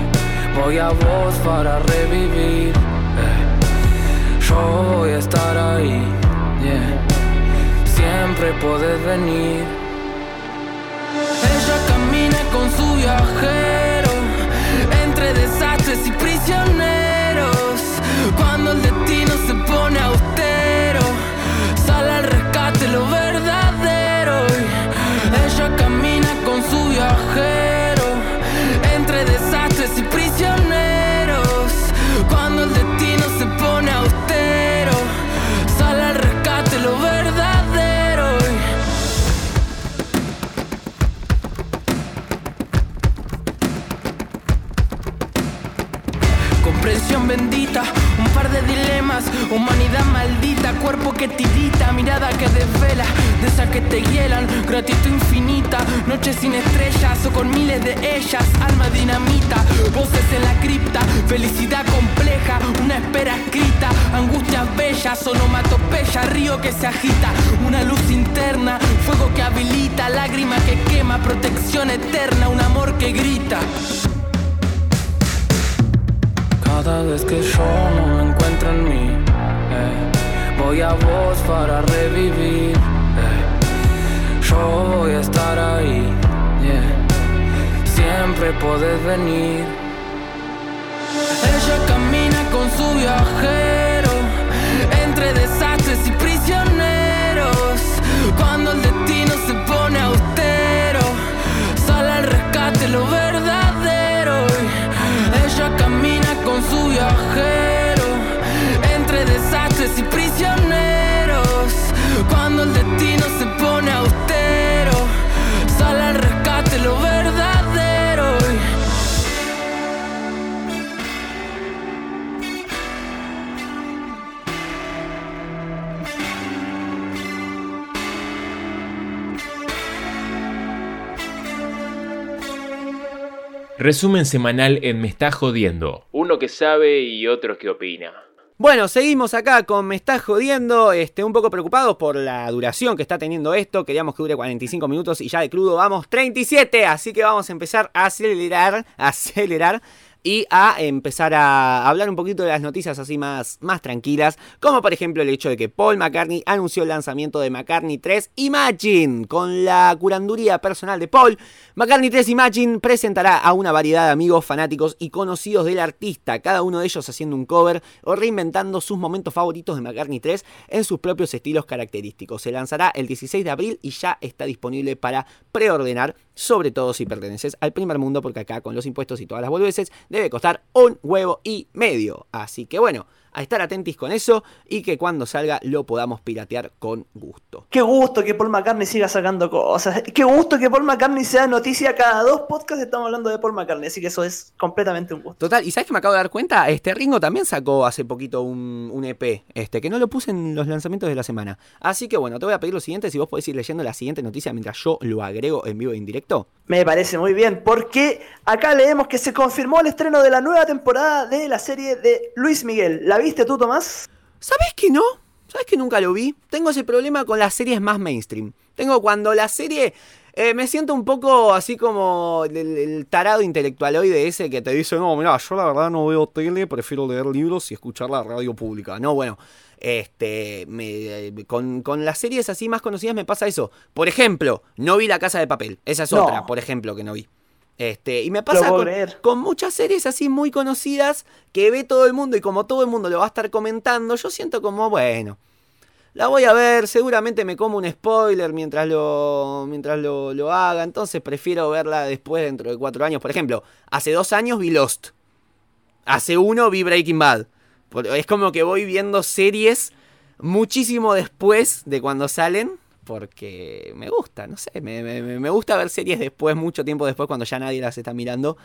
voy a vos para revivir. Eh. Yo voy a estar ahí, siempre puedes venir. Ella camina con su viajero entre desastres y prisioneros. Cuando el destino se pone austero maldita, cuerpo que tirita, mirada que desvela, de esas que te hielan, gratitud infinita, noches sin estrellas o con miles de ellas, alma dinamita, voces en la cripta, felicidad compleja, una espera escrita, angustias bellas, onomatopeya, río que se agita, una luz interna, fuego que habilita, lágrima que quema, protección eterna, un amor que grita. Cada vez que yo no me encuentro en mí, voy a vos para revivir. Yo voy a estar ahí, siempre podés venir. Ella camina con su viajero entre desastres y prisioneros. Cuando el destino se Cuando el destino se pone austero, sale al rescate lo verdadero. Resumen semanal en Me está jodiendo. Uno que sabe y otro que opina. Bueno, seguimos acá con Me está jodiendo, este, un poco preocupados por la duración que está teniendo esto. Queríamos que dure 45 minutos y ya de crudo vamos 37. Así que vamos a empezar a acelerar, acelerar y a empezar a hablar un poquito de las noticias así más, más tranquilas, como por ejemplo el hecho de que Paul McCartney anunció el lanzamiento de McCartney 3 Imagine. Con la curanduría personal de Paul, McCartney 3 Imagine presentará a una variedad de amigos, fanáticos y conocidos del artista, cada uno de ellos haciendo un cover o reinventando sus momentos favoritos de McCartney 3 en sus propios estilos característicos. Se lanzará el 16 de abril y ya está disponible para preordenar, sobre todo si perteneces al primer mundo, porque acá con los impuestos y todas las boludeces debe costar un huevo y medio. Así que bueno, a estar atentos con eso y que cuando salga lo podamos piratear con gusto. Qué gusto que Paul McCartney siga sacando cosas. Qué gusto que Paul McCartney sea noticia cada dos podcasts estamos hablando de Paul McCartney, así que eso es completamente un gusto. Total, y sabes que me acabo de dar cuenta, este Ringo también sacó hace poquito un, un EP, este, que no lo puse en los lanzamientos de la semana. Así que bueno, te voy a pedir lo siguiente, si vos podés ir leyendo la siguiente noticia mientras yo lo agrego en vivo e indirecto. Me parece muy bien, porque acá leemos que se confirmó el estreno de la nueva temporada de la serie de Luis Miguel. ¿La viste tú, Tomás? ¿Sabes que no? ¿Sabes que nunca lo vi? Tengo ese problema con las series más mainstream. Tengo cuando la serie eh, me siento un poco así como el, el tarado intelectual hoy de ese que te dice, no, mira, yo la verdad no veo tele, prefiero leer libros y escuchar la radio pública. No, bueno, este, me, con, con las series así más conocidas me pasa eso. Por ejemplo, no vi La Casa de Papel. Esa es No. otra, por ejemplo, que no vi. Este, y me pasa con muchas series así muy conocidas que ve todo el mundo y como todo el mundo lo va a estar comentando, yo siento como, bueno, la voy a ver, seguramente me como un spoiler mientras lo, mientras lo, lo haga, entonces prefiero verla después dentro de cuatro años. Por ejemplo, hace dos años vi Lost, hace uno vi Breaking Bad. Es como que voy viendo series muchísimo después de cuando salen. Porque me gusta, no sé, me, me- me gusta ver series después, mucho tiempo después, cuando ya nadie las está mirando.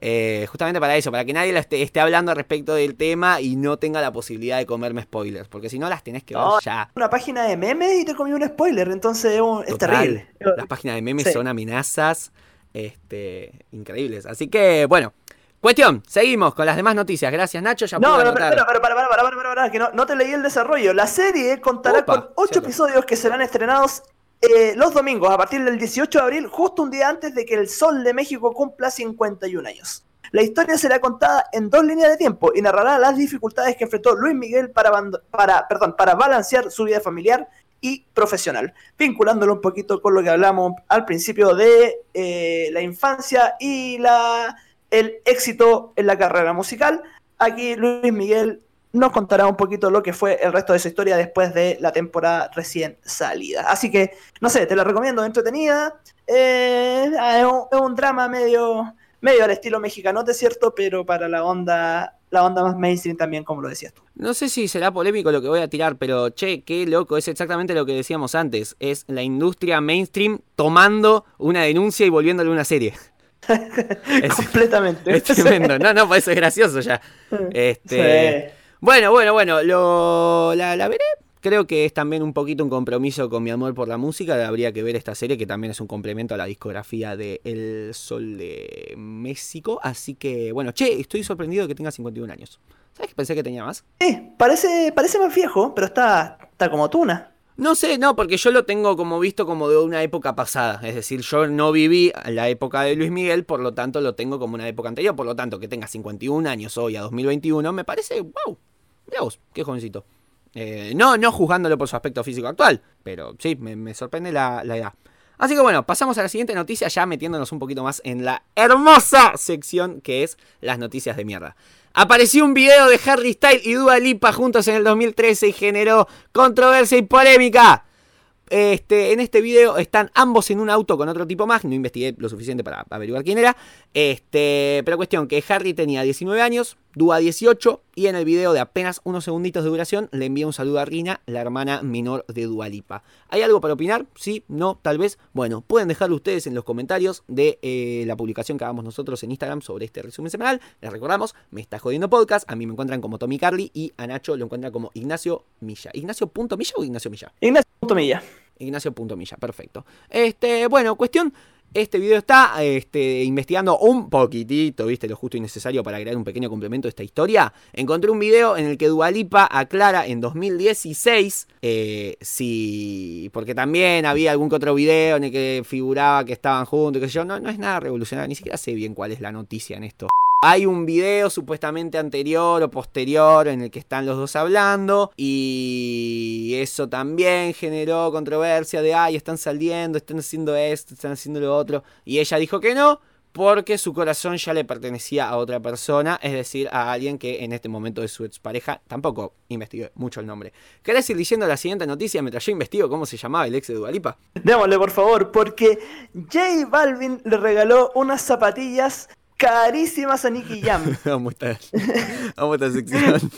Eh, justamente para eso, para que nadie esté, esté hablando respecto del tema y no tenga la posibilidad de comerme spoilers. Porque si no, las tenés que ver No, ya. Una página de memes y te comí un spoiler, entonces es Total. terrible. Las páginas de memes Sí. son amenazas este, increíbles. Así que, bueno. Cuestión, seguimos con las demás noticias. Gracias, Nacho. Ya No, pero, pero, pero, para, para, para, para, para, para, que no, no te leí el desarrollo. La serie contará Opa, con ocho cierto. episodios que serán estrenados eh, los domingos a partir del 18 de abril, justo un día antes de que el Sol de México cumpla 51 años. La historia será contada en dos líneas de tiempo y narrará las dificultades que enfrentó Luis Miguel para, para, perdón, para balancear su vida familiar y profesional, vinculándolo un poquito con lo que hablamos al principio de eh, la infancia y la, el éxito en la carrera musical. Aquí Luis Miguel nos contará un poquito lo que fue el resto de su historia después de la temporada recién salida. Así que, no sé, te la recomiendo, entretenida. Eh, es, un, es un drama medio, medio al estilo mexicano, es cierto, pero para la onda, la onda más mainstream también, como lo decías tú. No sé si será polémico lo que voy a tirar, pero che, qué loco, es exactamente lo que decíamos antes. Es la industria mainstream tomando una denuncia y volviéndole una serie. Es, Completamente. es tremendo. No, no, pues eso es gracioso ya. Este, Sí. Bueno, bueno, bueno, lo, la, la veré. Creo que es también un poquito un compromiso con mi amor por la música. Habría que ver esta serie que también es un complemento a la discografía de El Sol de México. Así que, bueno, che, estoy sorprendido de que tenga 51 años. ¿Sabes que pensé que tenía más? Sí, parece, parece más viejo, pero está, está como tuna. No sé, no, porque yo lo tengo como visto como de una época pasada. Es decir, yo no viví la época de Luis Miguel, por lo tanto lo tengo como una época anterior. Por lo tanto, que tenga 51 años hoy a 2021, me parece, wow, mira vos, qué jovencito. Eh, no, no juzgándolo por su aspecto físico actual, pero sí, me, me sorprende la, la edad. Así que bueno, pasamos a la siguiente noticia, ya metiéndonos un poquito más en la hermosa sección que es las noticias de mierda. Apareció un video de Harry Styles y Dua Lipa juntos en el 2013 y generó controversia y polémica. Este, en este video están ambos en un auto con otro tipo más. No investigué lo suficiente para averiguar quién era. Este, pero cuestión que Harry tenía 19 años, Dua 18. Y en el video de apenas unos segunditos de duración le envía un saludo a Rina, la hermana menor de Dua Lipa. ¿Hay algo para opinar? Sí, no, tal vez. Bueno, pueden dejarlo ustedes en los comentarios de eh, la publicación que hagamos nosotros en Instagram sobre este resumen semanal. Les recordamos, me está jodiendo podcast. A mí me encuentran como Tommy Carly y a Nacho lo encuentran como Ignacio Milla. ¿Ignacio.milla o Ignacio Milla? Ignacio Milla. Ignacio.milla, perfecto. Este, bueno, cuestión. Este video está este, investigando un poquitito, viste, lo justo y necesario para crear un pequeño complemento a esta historia. Encontré un video en el que Dualipa aclara en 2016 eh, si. Porque también había algún que otro video en el que figuraba que estaban juntos, sé yo. No, no es nada revolucionario, ni siquiera sé bien cuál es la noticia en esto. Hay un video supuestamente anterior o posterior en el que están los dos hablando y eso también generó controversia de, ay, están saliendo, están haciendo esto, están haciendo lo otro. Y ella dijo que no porque su corazón ya le pertenecía a otra persona, es decir, a alguien que en este momento es su expareja. Tampoco investigué mucho el nombre. ¿Querés ir diciendo la siguiente noticia mientras yo investigo cómo se llamaba el ex de Dualipa? Démosle, por favor, porque J Balvin le regaló unas zapatillas carísimas a Nicky Jam. Vamos a esta, vamos a esta sección.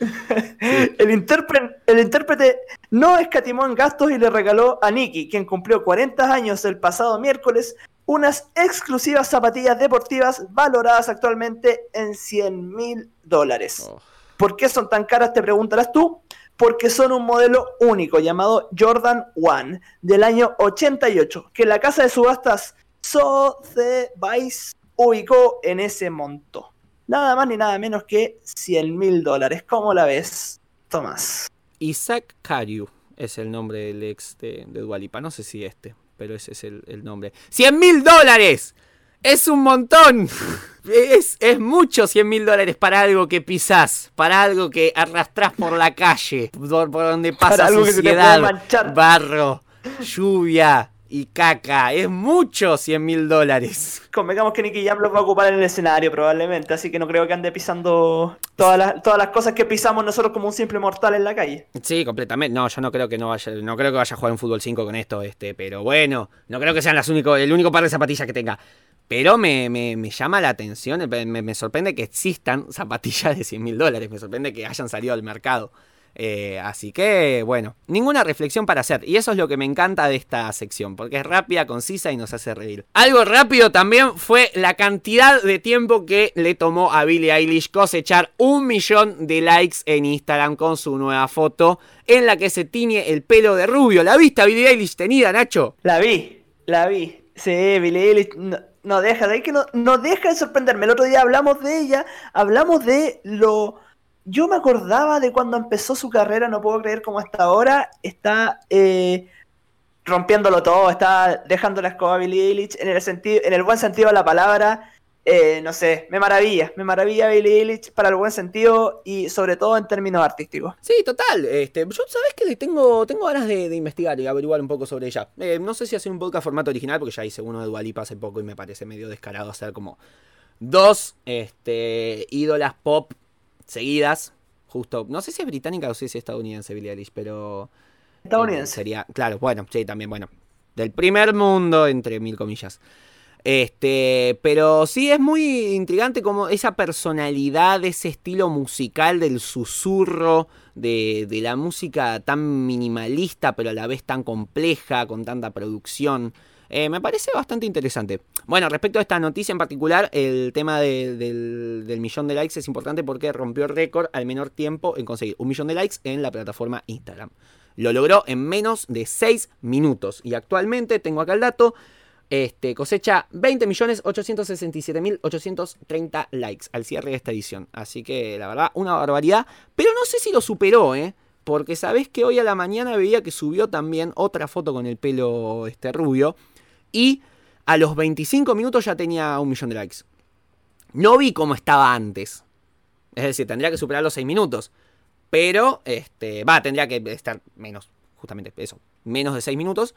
el, intérprete, el intérprete no escatimó en gastos y le regaló a Nicky, quien cumplió 40 años el pasado miércoles, unas exclusivas zapatillas deportivas valoradas actualmente en 100 mil dólares. Oh. ¿Por qué son tan caras? Te preguntarás tú. Porque son un modelo único llamado Jordan One del año 88, que la casa de subastas Sotheby's ubicó en ese monto. Nada más ni nada menos que 100 mil dólares. ¿Cómo la ves, Tomás? Isaac Cariu es el nombre del ex de, de Dualipa. No sé si este, pero ese es el, el nombre. ¡100 mil dólares! ¡Es un montón! Es, es mucho 100 mil dólares para algo que pisás, para algo que arrastrás por la calle, por, por donde pasa Para algo que se te puede suciedad, manchar. barro, lluvia y caca. Es mucho 100 mil dólares. Convengamos que Nicky Jam los va a ocupar en el escenario probablemente, así que no creo que ande pisando todas las, todas las cosas que pisamos nosotros como un simple mortal en la calle. Sí, completamente. No, yo no creo que no vaya, no creo que vaya a jugar un fútbol 5 con esto, este, pero bueno, no creo que sean las único, el único par de zapatillas que tenga. Pero me, me- me llama la atención, me, me sorprende que existan zapatillas de 100 mil dólares, me sorprende que hayan salido al mercado. Eh, así que, bueno, ninguna reflexión para hacer. Y eso es lo que me encanta de esta sección, porque es rápida, concisa y nos hace reír. Algo rápido también fue la cantidad de tiempo que le tomó a Billie Eilish cosechar un millón de likes en Instagram con su nueva foto en la que se tiñe el pelo de rubio. ¿La viste a Billie Eilish tenida, Nacho? La vi, la vi. Sí, Billie Eilish no, no deja, de que no, no deja de sorprenderme. El otro día hablamos de ella, hablamos de lo... Yo me acordaba de cuando empezó su carrera, no puedo creer cómo hasta ahora está eh, rompiéndolo todo, está dejando la escoba a Billie Eilish en el, sentido, en el buen sentido de la palabra. eh, no sé, me maravilla, me maravilla Billie Eilish para el buen sentido y sobre todo en términos artísticos. Sí, total. Este, yo sabes que tengo, tengo ganas de, de investigar y averiguar un poco sobre ella. Eh, no sé si hacer un podcast formato original, porque ya hice uno de Dualipa hace poco y me parece medio descarado hacer como dos este, ídolas pop seguidas. Justo, no sé si es británica o si es estadounidense Billie Eilish, pero... eh, Estadounidense. sería, claro, bueno, sí, también, bueno. Del primer mundo, entre mil comillas. Este, pero sí es muy intrigante como esa personalidad, ese estilo musical del susurro, de, de la música tan minimalista, pero a la vez tan compleja, con tanta producción. Eh, me parece bastante interesante. Bueno, respecto a esta noticia en particular, el tema de- del, millón de likes es importante porque rompió récord al menor tiempo en conseguir un millón de likes en la plataforma Instagram. Lo logró en menos de 6 minutos. Y actualmente, tengo acá el dato, este, cosecha 20.867.830 likes al cierre de esta edición. Así que la verdad, una barbaridad. Pero no sé si lo superó, ¿eh? Porque sabés que hoy a la mañana veía que subió también otra foto con el pelo este rubio. Y a los 25 minutos ya tenía un millón de likes. No vi cómo estaba antes. Es decir, tendría que superar los 6 minutos. Pero, este, va, tendría que estar menos, justamente eso, menos de 6 minutos.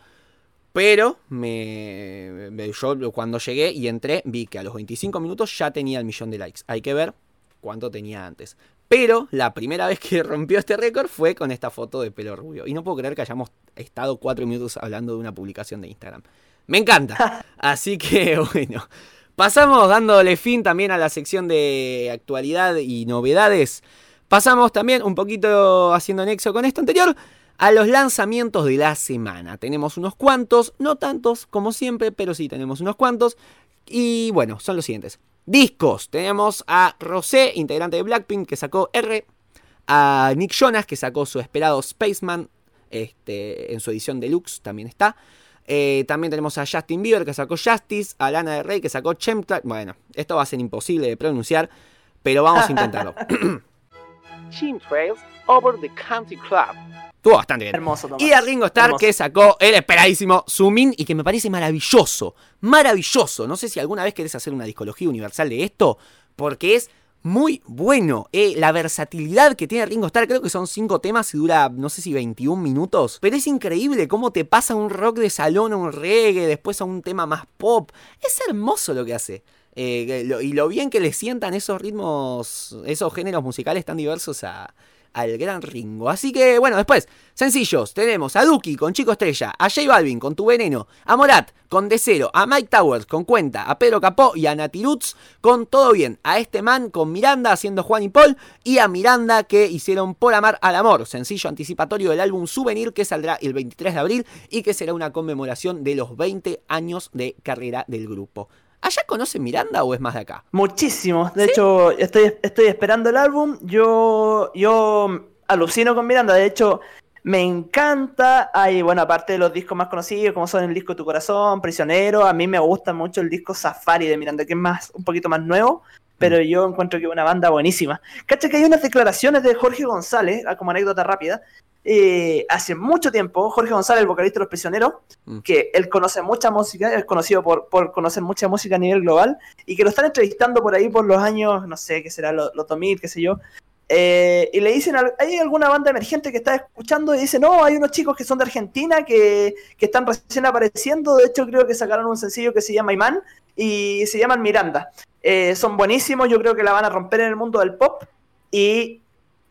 Pero me, yo cuando llegué y entré vi que a los 25 minutos ya tenía el millón de likes. Hay que ver cuánto tenía antes. Pero la primera vez que rompió este récord fue con esta foto de pelo rubio. Y no puedo creer que hayamos estado 4 minutos hablando de una publicación de Instagram. Me encanta. Así que bueno. Pasamos dándole fin también a la sección de actualidad y novedades. Pasamos también un poquito haciendo nexo con esto anterior a los lanzamientos de la semana. Tenemos unos cuantos, no tantos como siempre, pero sí tenemos unos cuantos. Y bueno, son los siguientes. Discos. Tenemos a Rosé, integrante de Blackpink, que sacó R. A Nick Jonas, que sacó su esperado Spaceman. Este, en su edición deluxe también está. Eh, también tenemos a Justin Bieber, que sacó Justice. A Lana del Rey, que sacó Chemtrail. Bueno, esto va a ser imposible de pronunciar, pero vamos a intentarlo. Chemtrails Over the Country Club. Estuvo bastante bien. Hermoso, Tomás. Y a Ringo Starr Hermoso. que sacó el esperadísimo Sumin y que me parece maravilloso. Maravilloso. No sé si alguna vez querés hacer una discología universal de esto, porque es muy bueno. Eh, la versatilidad que tiene Ringo Starr, creo que son cinco temas y dura, no sé si 21 minutos. Pero es increíble cómo te pasa un rock de salón a un reggae, después a un tema más pop. Es hermoso lo que hace. Eh, y lo bien que le sientan esos ritmos, esos géneros musicales tan diversos a, al gran Ringo. Así que, bueno, después, sencillos, tenemos a Duki con Chico Estrella, a J Balvin con Tu Veneno, a Morat con De Cero, a Mike Towers con Cuenta, a Pedro Capó y a Nati Roots con Todo Bien, a este man con Miranda haciendo Juan y Paul y a Miranda que hicieron Por Amar al Amor, sencillo anticipatorio del álbum Souvenir que saldrá el 23 de abril y que será una conmemoración de los 20 años de carrera del grupo. ¿Allá conocen Miranda o es más de acá? Muchísimo. De hecho, estoy, estoy esperando el álbum. Yo, yo alucino con Miranda. De hecho, me encanta. Hay, bueno, aparte de los discos más conocidos, como son el disco Tu Corazón, Prisionero, a mí me gusta mucho el disco Safari de Miranda, que es más, un poquito más nuevo. Pero mm. yo encuentro que es una banda buenísima. Cacha que hay unas declaraciones de Jorge González, ah, como anécdota rápida, eh, hace mucho tiempo, Jorge González, el vocalista de Los Prisioneros, mm. que él conoce mucha música, es conocido por, por, conocer mucha música a nivel global, y que lo están entrevistando por ahí por los años, no sé, qué será, los, los 2000, qué sé yo. Eh, y le dicen, ¿hay alguna banda emergente que está escuchando? Y dice, no, hay unos chicos que son de Argentina que, que están recién apareciendo. De hecho, creo que sacaron un sencillo que se llama Imán y se llaman Miranda. Eh, son buenísimos, yo creo que la van a romper en el mundo del pop. Y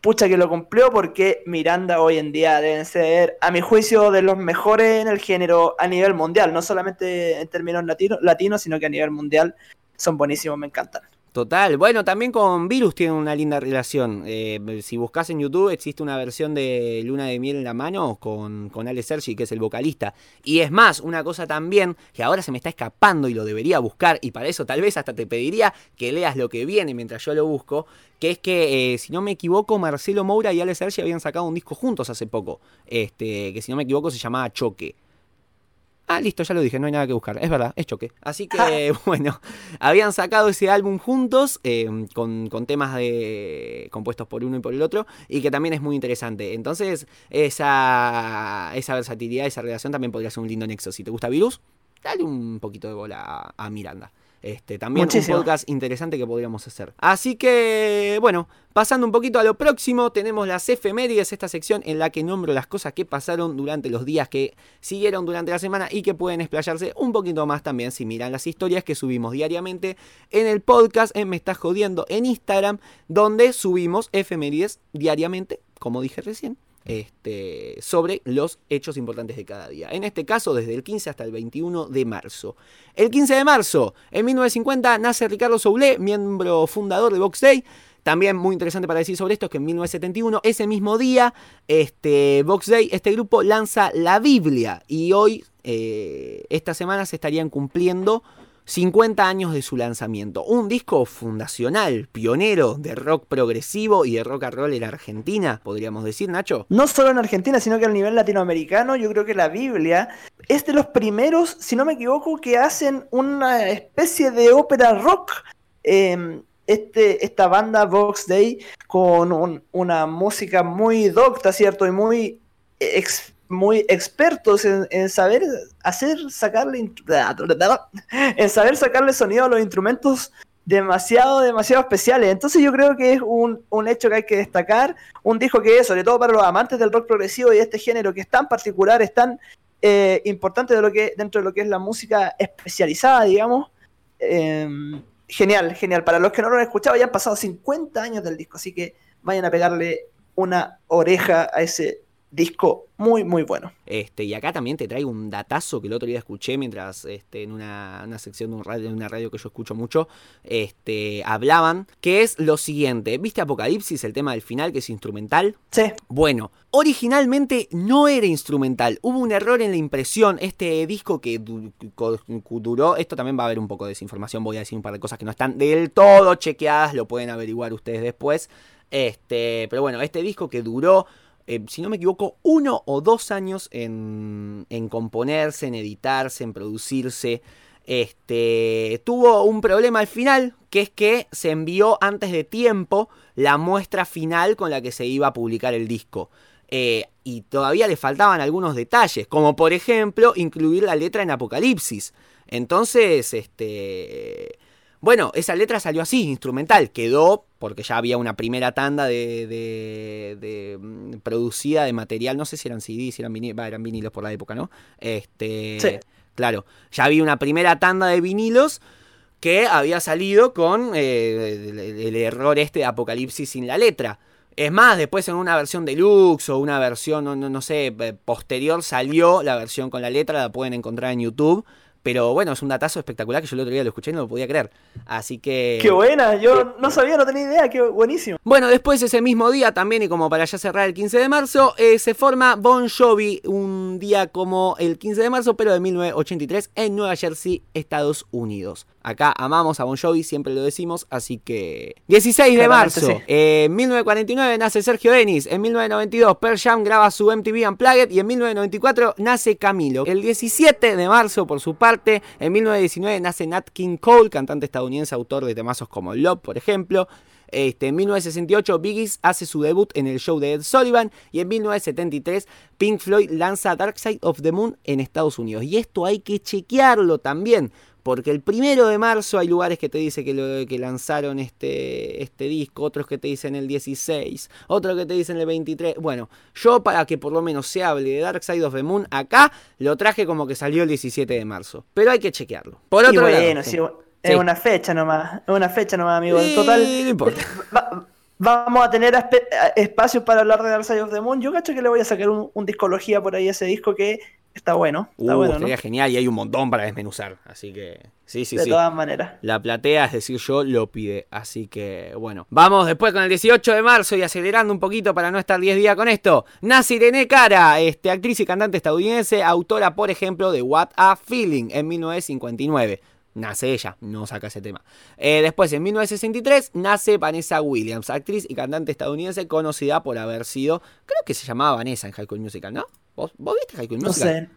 pucha que lo cumplió porque Miranda hoy en día deben ser, a mi juicio, de los mejores en el género a nivel mundial, no solamente en términos latinos, sino que a nivel mundial son buenísimos, me encantan. Total, bueno, también con Virus tiene una linda relación. Eh, si buscas en YouTube, existe una versión de Luna de Miel en la mano con, con Ale Sergi, que es el vocalista. Y es más, una cosa también que ahora se me está escapando y lo debería buscar, y para eso tal vez hasta te pediría que leas lo que viene mientras yo lo busco, que es que, eh, si no me equivoco, Marcelo Moura y Ale Sergi habían sacado un disco juntos hace poco, este, que si no me equivoco se llamaba Choque. Ah, listo, ya lo dije, no hay nada que buscar. Es verdad, es choque. Así que, bueno, habían sacado ese álbum juntos, em, con, temas de compuestos por uno y por el otro, y que también es muy interesante. Entonces, esa, esa versatilidad, esa relación también podría ser un lindo nexo. Si te gusta Virus, dale un poquito de bola a Miranda. Este, también un podcast interesante que podríamos hacer. Así que, bueno, pasando un poquito a lo próximo, tenemos las efemérides, esta sección en la que nombro las cosas que pasaron durante los días que siguieron durante la semana y que pueden explayarse un poquito más también si miran las historias que subimos diariamente en el podcast en Me Estás Jodiendo en Instagram, donde subimos efemérides diariamente, como dije recién este, sobre los hechos importantes de cada día. En este caso, desde el 15 hasta el 21 de marzo. El 15 de marzo, en 1950, nace Ricardo Soule, miembro fundador de Vox Day. También muy interesante para decir sobre esto es que en 1971, ese mismo día, este, Vox Day, este grupo lanza la Biblia. Y hoy, eh, esta semana, se estarían cumpliendo 50 años de su lanzamiento. Un disco fundacional, pionero de rock progresivo y de rock and roll en Argentina, podríamos decir, Nacho. No solo en Argentina, sino que a nivel latinoamericano, yo creo que la Biblia es de los primeros, si no me equivoco, que hacen una especie de ópera rock. Em, este, esta banda Vox Day con una música muy docta, ¿cierto? Y muy muy expertos en, saber hacer sacarle en saber sacarle sonido a los instrumentos demasiado, demasiado especiales. Entonces yo creo que es un, hecho que hay que destacar, un disco que es, sobre todo para los amantes del rock progresivo y este género que es tan particular, es tan eh, importante de lo que, dentro de lo que es la música especializada, digamos. Em, genial, genial. Para los que no lo han escuchado, ya han pasado 50 años del disco, así que vayan a pegarle una oreja a ese disco muy, muy bueno. Este, y acá también te traigo un datazo que el otro día escuché mientras este, en una, sección de, un radio, una radio que yo escucho mucho, este, hablaban, que es lo siguiente. ¿Viste Apocalipsis, el tema del final, que es instrumental? Sí. Bueno, originalmente no era instrumental. Hubo un error en la impresión. Este disco que duró, esto también va a haber un poco de desinformación, voy a decir un par de cosas que no están del todo chequeadas, lo pueden averiguar ustedes después. Este, pero bueno, este disco que duró eh, si no me equivoco, uno o dos años en, en componerse, en editarse, en producirse. Este, tuvo un problema al final, que es que se envió antes de tiempo la muestra final con la que se iba a publicar el disco. Eh, y todavía le faltaban algunos detalles, como por ejemplo incluir la letra en Apocalipsis. Entonces, este, bueno, esa letra salió así, instrumental, quedó porque ya había una primera tanda de, de, mm, producida de material, no sé si eran CDs, si eran, vinilos, eran vinilos por la época, ¿no? Este, sí. Claro, ya había una primera tanda de vinilos que había salido con eh, el, error este de Apocalipsis sin la letra. Es más, después en una versión deluxe o una versión, no, no, no sé, eh, posterior salió la versión con la letra, la pueden encontrar en YouTube. Pero bueno, es un datazo espectacular que yo el otro día lo escuché y no lo podía creer. Así que. ¡Qué buena! Yo no sabía, no tenía idea, qué buenísimo. Bueno, después ese mismo día también, y como para ya cerrar el 15 de marzo, eh, se forma Bon Jovi, un día como el 15 de marzo, pero de 1983, en Nueva Jersey, Estados Unidos. Acá amamos a Bon Jovi, siempre lo decimos, así que... 16 de marzo, sí. eh, en 1949 nace Sergio Denis, en 1992 Pearl Jam graba su MTV Unplugged y en 1994 nace Camilo. El 17 de marzo, por su parte, en 1919 nace Nat King Cole, cantante estadounidense, autor de temazos como Love, por ejemplo. Este, en 1968 Biggie hace su debut en el show de Ed Sullivan y en 1973 Pink Floyd lanza Dark Side of the Moon en Estados Unidos. Y esto hay que chequearlo también, porque el primero de marzo hay lugares que te dicen que, lo- que lanzaron este, este disco, otros que te dicen el 16, otros que te dicen el 23. Bueno, yo para que por lo menos se hable de Dark Side of the Moon acá, lo traje como que salió el 17 de marzo. Pero hay que chequearlo. Por Y otro bueno, lado, sí, Sí. es una fecha nomás, es una fecha nomás, amigo. En total, no importa. va- vamos a tener espacios para hablar de Dark Side of the Moon. Yo cacho que le voy a sacar un, un discología por ahí a ese disco que está bueno. Está Uh, bueno, ¿no? estaría genial y hay un montón para desmenuzar. Así que, sí, sí, de sí. todas maneras. La platea, es decir, yo lo pide. Así que, bueno. Vamos después con el 18 de marzo y acelerando un poquito para no estar 10 días con esto. Nace Irene Cara, este, actriz y cantante estadounidense, autora, por ejemplo, de What a Feeling en 1959. Nace ella, no saca ese tema. Eh, después, en 1963, nace Vanessa Williams, actriz y cantante estadounidense conocida por haber sido, creo que se llamaba Vanessa en High School Musical, ¿no? ¿Vos, vos viste High School No sé.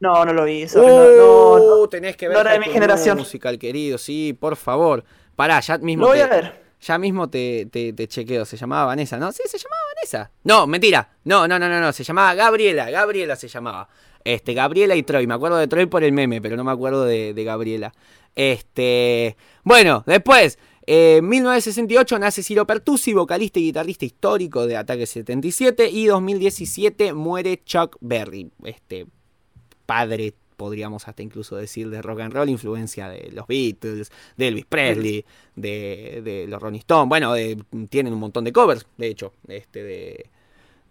No, no lo vi. sorry, no, no, no. Uh, tenés que ver no era de mi generación. Musical, querido, sí, por favor. Pará, ya mismo Lo voy te, a ver. ya mismo te, te- te chequeo. Se llamaba Vanessa, ¿no? Sí, se llamaba Vanessa. No, mentira. No, no, no, no, no. Se llamaba Gabriela. Gabriela se llamaba. Este, Gabriela y Troy. Me acuerdo de Troy por el meme, pero no me acuerdo de, de Gabriela. Este. Bueno, después. Eh, En 1968 nace Ciro Pertusi, vocalista y guitarrista histórico de Ataque 77. Y 2017 muere Chuck Berry, este padre, podríamos hasta incluso decir, de rock and roll, influencia de los Beatles, de Elvis Presley, de, de los Rolling Stones. Bueno, tienen un montón de covers, de hecho, este de,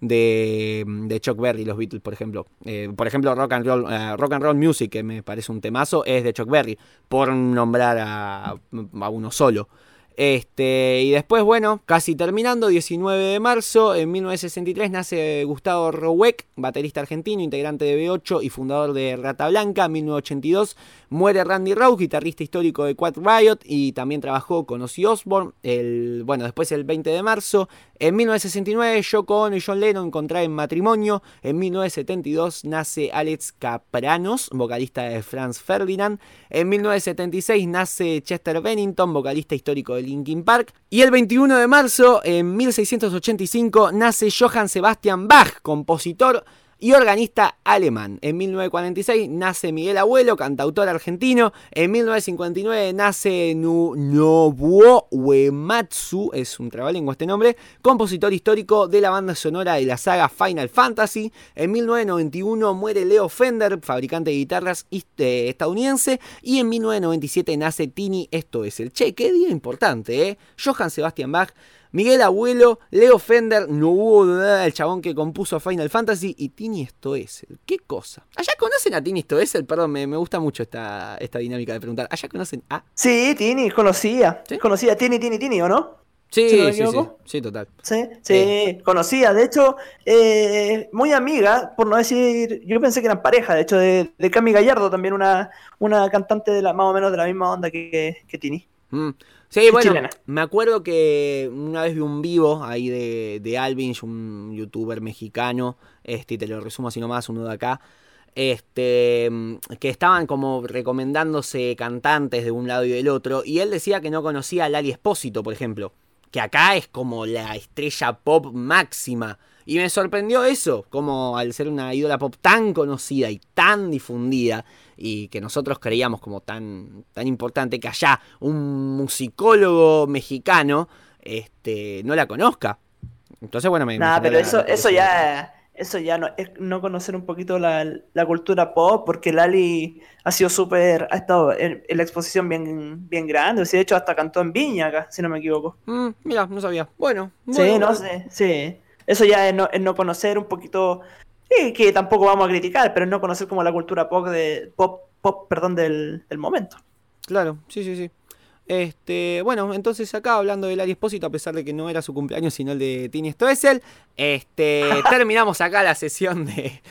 de, de Chuck Berry, los Beatles, por ejemplo. Eh, por ejemplo, Rock and, roll, eh, rock and Roll Music, que me parece un temazo, es de Chuck Berry, por nombrar a, a uno solo. Este, y después, bueno, casi terminando, 19 de marzo, en 1963 nace Gustavo Roweck, baterista argentino, integrante de B8 y fundador de Rata Blanca. En 1982 muere Randy Rhoads, guitarrista histórico de Quad Riot y también trabajó con Ozzy Osbourne. El, bueno, después el 20 de marzo, en 1969 Yoko Ono y John Lennon contraen matrimonio. En 1972 nace Alex Capranos, vocalista de Franz Ferdinand. En 1976 nace Chester Bennington, vocalista histórico de Linkin Park. Y el 21 de marzo, en 1685, nace Johann Sebastian Bach, compositor y organista alemán. En 1946 nace Miguel Abuelo, cantautor argentino. En 1959 nace Nu- Nobuo Uematsu, es un trabalengua este nombre, compositor histórico de la banda sonora de la saga Final Fantasy. En 1991 muere Leo Fender, fabricante de guitarras eh, estadounidense. Y en 1997 nace Tini, esto es el che, qué día importante, ¿eh? Johann Sebastian Bach. Miguel Abuelo, Leo Fender, no hubo duda, el chabón que compuso Final Fantasy y Tini Stoessel. ¿Qué cosa? ¿Allá conocen a Tini Stoessel? Perdón, me, me gusta mucho esta, esta dinámica de preguntar. ¿Allá conocen a...? Sí, Tini, conocía. ¿Sí? Conocía Tini, Tini, Tini, ¿o no? Sí, ¿Sí, sí, sí, total. Sí, sí, conocía. De hecho, eh, muy amiga, por no decir, yo pensé que eran pareja, de hecho, de, de Cami Gallardo, también una, una cantante de la, más o menos de la misma onda que, que Tini. Mm. Sí, bueno, chilena. me acuerdo que una vez vi un vivo ahí de, de Alvin, un youtuber mexicano, este, y te lo resumo así nomás, uno de acá, este, que estaban como recomendándose cantantes de un lado y del otro, y él decía que no conocía a Lali Espósito, por ejemplo, que acá es como la estrella pop máxima. Y me sorprendió eso, como al ser una ídola pop tan conocida y tan difundida, y que nosotros creíamos como tan, tan importante que allá un musicólogo mexicano este, no la conozca. Entonces, bueno, me... Nada, pero la- eso, la eso ya, eso ya no es no conocer un poquito la, la cultura pop, porque Lali ha sido súper, ha estado en, la exposición bien, bien grande, de hecho hasta cantó en Viña acá, si no me equivoco. Mm, mira, no sabía. Bueno, sí, no sé, sí. Eso ya es no, es no conocer un poquito, sí, que tampoco vamos a criticar, pero no conocer como la cultura pop de pop, pop perdón, del, del momento. Claro, sí, sí, sí. Este, bueno, entonces acá hablando del Ari Espósito, a pesar de que no era su cumpleaños, sino el de Tini Stoessel, este, terminamos acá la sesión de,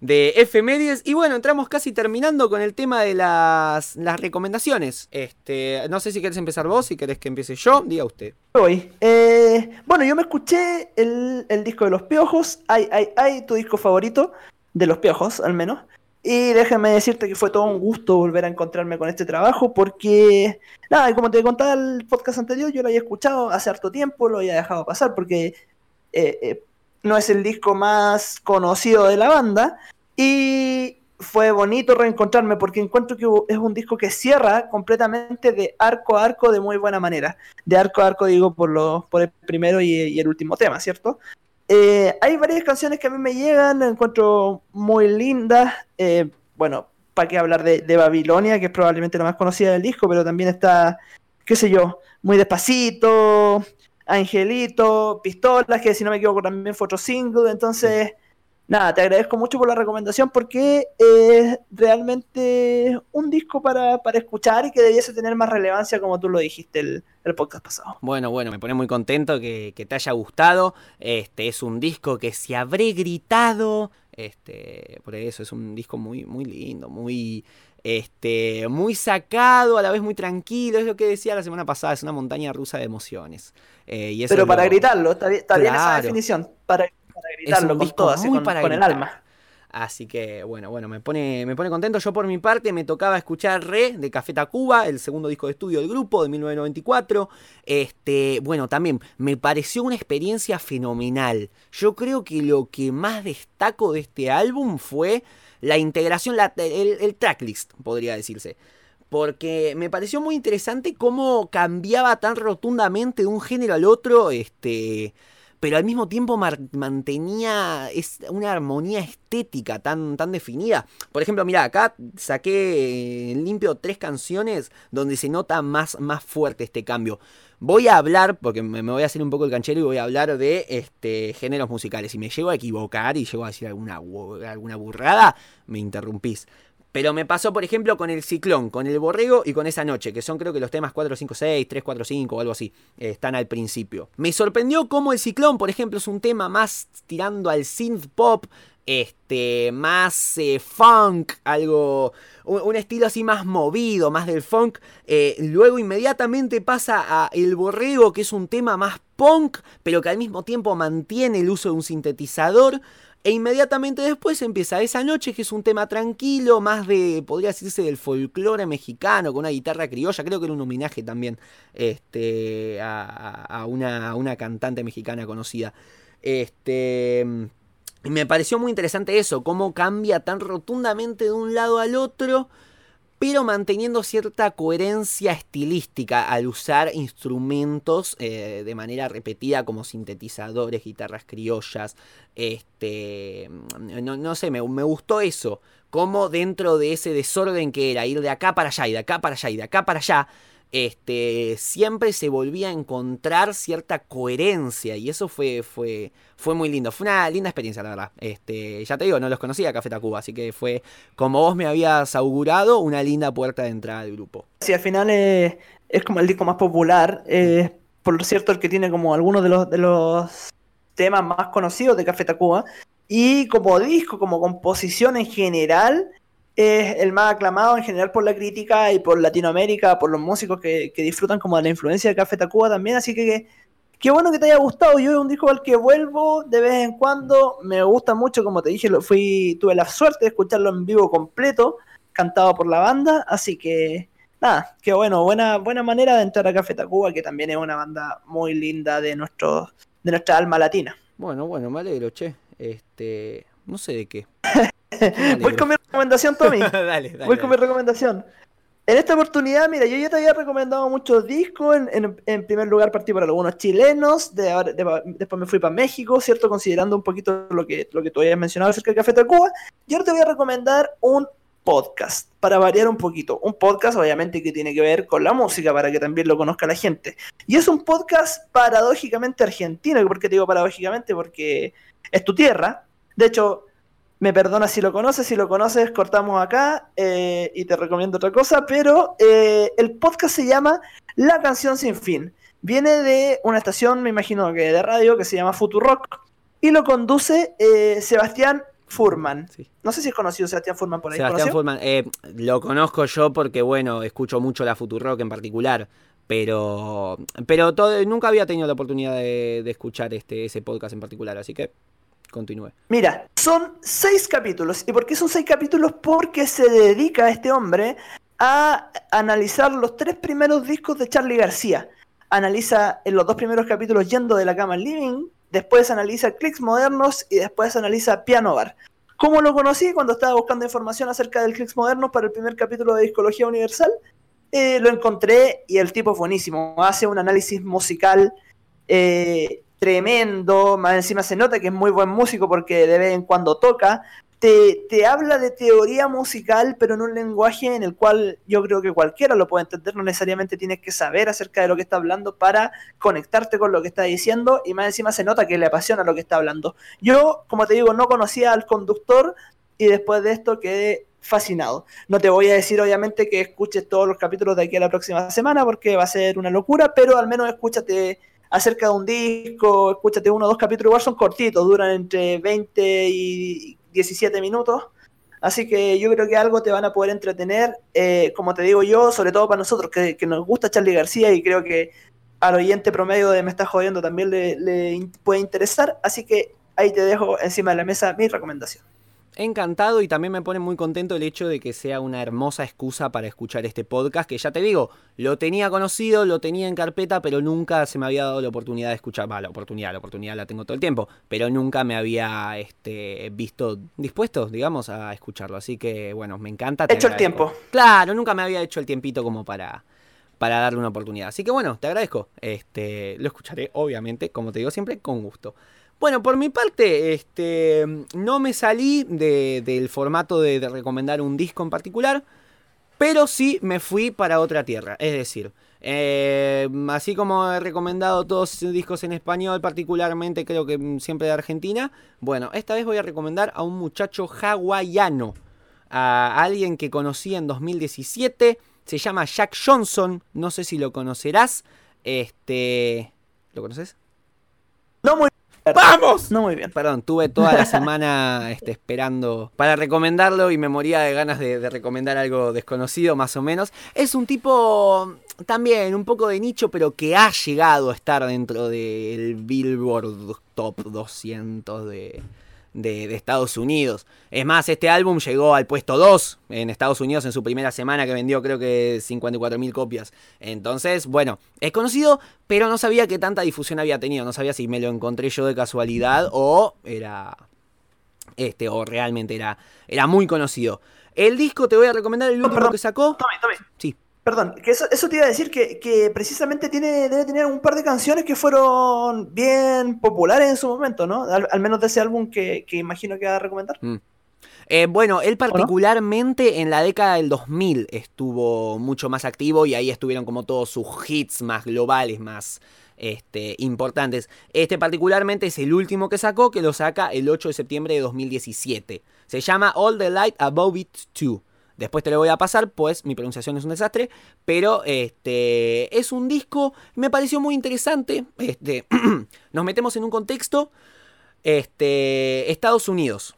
de efemérides. Y bueno, entramos casi terminando con el tema de las, las recomendaciones. Este, no sé si querés empezar vos, si querés que empiece yo, diga usted. Voy. Eh, bueno, yo me escuché el, el disco de Los Piojos. Ay, ay, ay, tu disco favorito, de Los Piojos al menos. Y déjame decirte que fue todo un gusto volver a encontrarme con este trabajo porque, nada, como te contaba el podcast anterior, yo lo había escuchado hace harto tiempo, lo había dejado pasar porque eh, eh, no es el disco más conocido de la banda y fue bonito reencontrarme porque encuentro que es un disco que cierra completamente de arco a arco de muy buena manera. De arco a arco digo por, lo, por el primero y el último tema, ¿cierto? Eh, hay varias canciones que a mí me llegan, encuentro muy lindas. Eh, bueno, para qué hablar de, Babilonia, que es probablemente la más conocida del disco, pero también está, qué sé yo, Muy Despacito, Angelito, Pistolas, que si no me equivoco también fue otro single. Entonces, nada, te agradezco mucho por la recomendación porque es realmente un disco para, escuchar y que debiese tener más relevancia como tú lo dijiste el, podcast pasado. Bueno, bueno, me pone muy contento que, te haya gustado. Este es un disco que se habré gritado. Este, por eso es un disco muy, muy lindo, muy este, muy sacado, a la vez muy tranquilo, es lo que decía la semana pasada, es una montaña rusa de emociones. Eh, Pero para gritarlo, está bien, esa definición, para gritarlo con todo, así, con, el alma. Así que bueno, bueno, me pone, me pone contento. Yo por mi parte me tocaba escuchar Re de Café Tacuba, el segundo disco de estudio del grupo de 1994. Este, bueno, también me pareció una experiencia fenomenal. Yo creo que lo que más destaco de este álbum fue la integración, el, el tracklist, podría decirse. Porque me pareció muy interesante cómo cambiaba tan rotundamente de un género al otro, este, pero al mismo tiempo mantenía una armonía estética tan, tan definida. Por ejemplo, mira, acá saqué limpio tres canciones donde se nota más, más fuerte este cambio. Voy a hablar, porque me, voy a hacer un poco el canchero y voy a hablar de este, géneros musicales. Si me llego a equivocar y llego a decir alguna, alguna burrada, me interrumpís. Pero me pasó, por ejemplo, con el Ciclón, con el Borrego y con esa noche, que son creo que los temas 4, 5, 6, 3, 4, 5 o algo así, eh, están al principio. Me sorprendió cómo el Ciclón, por ejemplo, es un tema más tirando al synth pop, este, más eh, funk, algo, un, estilo así más movido, más del funk. Eh, luego inmediatamente pasa a El Borrego, que es un tema más punk, pero que al mismo tiempo mantiene el uso de un sintetizador. E inmediatamente después empieza esa noche, que es un tema tranquilo, más de, podría decirse, del folclore mexicano, con una guitarra criolla. Creo que era un homenaje también este, a, una, una cantante mexicana conocida. Este. Me pareció muy interesante eso, cómo cambia tan rotundamente de un lado al otro pero manteniendo cierta coherencia estilística al usar instrumentos eh, de manera repetida como sintetizadores, guitarras criollas, este, no, sé, me, me, gustó eso, como dentro de ese desorden que era ir de acá para allá y de acá para allá y de acá para allá, este, siempre se volvía a encontrar cierta coherencia y eso fue, fue, fue muy lindo. Fue una linda experiencia, la verdad. Este, ya te digo, no los conocía Café Tacuba, así que fue, como vos me habías augurado, una linda puerta de entrada al grupo. Sí, al final es, como el disco más popular. por cierto, el que tiene como algunos de los, de los temas más conocidos de Café Tacuba. Y como disco, como composición en general, es el más aclamado en general por la crítica y por Latinoamérica, por los músicos que, disfrutan como de la influencia de Café Tacuba también, así que qué bueno que te haya gustado, yo es un disco al que vuelvo de vez en cuando, me gusta mucho, como te dije, lo fui, tuve la suerte de escucharlo en vivo completo, cantado por la banda, así que nada, qué bueno, buena, buena manera de entrar a Café Tacuba, que también es una banda muy linda de nuestro, de nuestra alma latina. Bueno, bueno, me alegro, che. Este, no sé de qué. Voy con mi recomendación, Tommy. Voy con mi recomendación. En esta oportunidad, mira, yo ya te había recomendado muchos discos. En, primer lugar, partí por algunos chilenos. después me fui para México, ¿cierto? Considerando un poquito lo que, lo que tú habías mencionado acerca del Café Tacuba. Y ahora te voy a recomendar un podcast, para variar un poquito. Un podcast, obviamente, que tiene que ver con la música, para que también lo conozca la gente. Y es un podcast paradójicamente argentino. ¿Por qué te digo paradójicamente? Porque es tu tierra. De hecho, me perdona si lo conoces, si lo conoces, cortamos acá eh, y te recomiendo otra cosa, pero eh, el podcast se llama La canción sin fin. Viene de una estación, me imagino que de radio, que se llama Futurock, y lo conduce eh, Sebastián Furman. No sé si es conocido Sebastián Furman por ahí. Sebastián Furman, lo conozco yo porque, bueno, escucho mucho la Futurock en particular. Pero, pero todo, nunca había tenido la oportunidad de, de escuchar este, ese podcast en particular, así que Continúe. Mira, son seis capítulos. ¿Y por qué son seis capítulos? Porque se dedica este hombre a analizar los tres primeros discos de Charlie García. Analiza en los dos primeros capítulos Yendo de la cama al living, después analiza Clicks modernos y después analiza Piano Bar. ¿Cómo lo conocí? Cuando estaba buscando información acerca del Clicks modernos para el primer capítulo de Discología Universal. Eh, lo encontré y el tipo es buenísimo. Hace un análisis musical eh, tremendo, más encima se nota que es muy buen músico porque de vez en cuando toca, te, te, habla de teoría musical, pero en un lenguaje en el cual yo creo que cualquiera lo puede entender, no necesariamente tienes que saber acerca de lo que está hablando para conectarte con lo que está diciendo y más encima se nota que le apasiona lo que está hablando. Yo, como te digo, no conocía al conductor y después de esto quedé fascinado. No te voy a decir obviamente que escuches todos los capítulos de aquí a la próxima semana porque va a ser una locura, pero al menos escúchate acerca de un disco, escúchate uno o dos capítulos, igual son cortitos, duran entre 20 y 17 minutos. Así que yo creo que algo te van a poder entretener, eh, como te digo yo, sobre todo para nosotros que, nos gusta Charlie García y creo que al oyente promedio de Me Está Jodiendo también le, le puede interesar. Así que ahí te dejo encima de la mesa mi recomendación encantado y también me pone muy contento el hecho de que sea una hermosa excusa para escuchar este podcast, que ya te digo, lo tenía conocido, lo tenía en carpeta, pero nunca se me había dado la oportunidad de escuchar, va, la oportunidad, la oportunidad la tengo todo el tiempo, pero nunca me había este, visto dispuesto, digamos, a escucharlo. Así que, bueno, me encanta. Hecho el tiempo. Claro, nunca me había hecho el tiempito como para para darle una oportunidad. Así que bueno, te agradezco. Este, lo escucharé, obviamente, como te digo siempre, con gusto. Bueno, por mi parte, este, no me salí del formato de, recomendar un disco en particular, pero sí me fui para otra tierra. Es decir, eh, así como he recomendado todos discos en español, particularmente creo que siempre de Argentina, bueno, esta vez voy a recomendar a un muchacho hawaiano, a alguien que conocí en 2017, se llama Jack Johnson, no sé si lo conocerás, este, ¿lo conoces? No muy ¡Vamos! No muy bien. Perdón, tuve toda la semana este, esperando para recomendarlo y me moría de ganas de, recomendar algo desconocido, más o menos. Es un tipo también un poco de nicho, pero que ha llegado a estar dentro del Billboard Top 200 de, de, Estados Unidos. Es más, este álbum llegó al puesto 2 en Estados Unidos en su primera semana que vendió creo que 54.000 copias. Entonces, bueno, es conocido, pero no sabía qué tanta difusión había tenido. No sabía si me lo encontré yo de casualidad o era... Este, o realmente era, era muy conocido. El disco te voy a recomendar el último que sacó. Tome, tome. Sí. Perdón, que eso, te iba a decir que, precisamente tiene, debe tener un par de canciones que fueron bien populares en su momento, ¿no? Al, menos de ese álbum que, imagino que va a recomendar. Mm. Eh, bueno, él particularmente en la década del 2000 estuvo mucho más activo y ahí estuvieron como todos sus hits más globales, más este, importantes. Este particularmente es el último que sacó, que lo saca el 8 de septiembre de 2017. Se llama All the Light Above It 2. Después te lo voy a pasar, pues mi pronunciación es un desastre. Pero este es un disco, me pareció muy interesante. Este, nos metemos en un contexto. Este, Estados Unidos,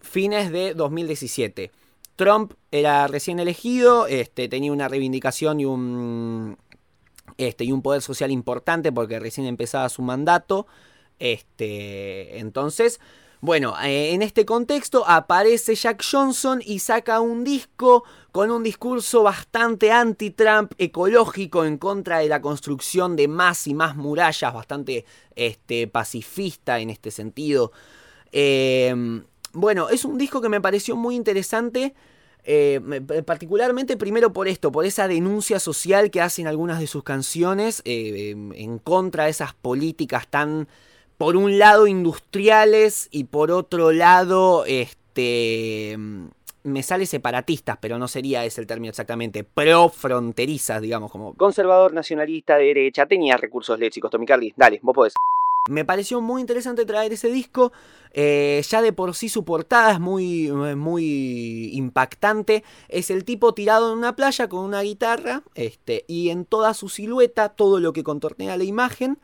fines de 2017. Trump era recién elegido, este, tenía una reivindicación y un, este, y un poder social importante porque recién empezaba su mandato. Este, entonces, bueno, eh, en este contexto aparece Jack Johnson y saca un disco con un discurso bastante anti-Trump, ecológico, en contra de la construcción de más y más murallas, bastante este, pacifista en este sentido. Em, bueno, es un disco que me pareció muy interesante. Eh, particularmente primero por esto, por esa denuncia social que hacen algunas de sus canciones eh, en contra de esas políticas tan, por un lado, industriales y por otro lado, este me sale separatistas, pero no sería ese el término exactamente, pro-fronterizas, digamos, como conservador, nacionalista, de derecha, tenía recursos léxicos, Tommy Carly, dale, vos podés. Me pareció muy interesante traer ese disco, eh, ya de por sí su portada es muy, muy impactante, es el tipo tirado en una playa con una guitarra, este, y en toda su silueta, todo lo que contornea la imagen,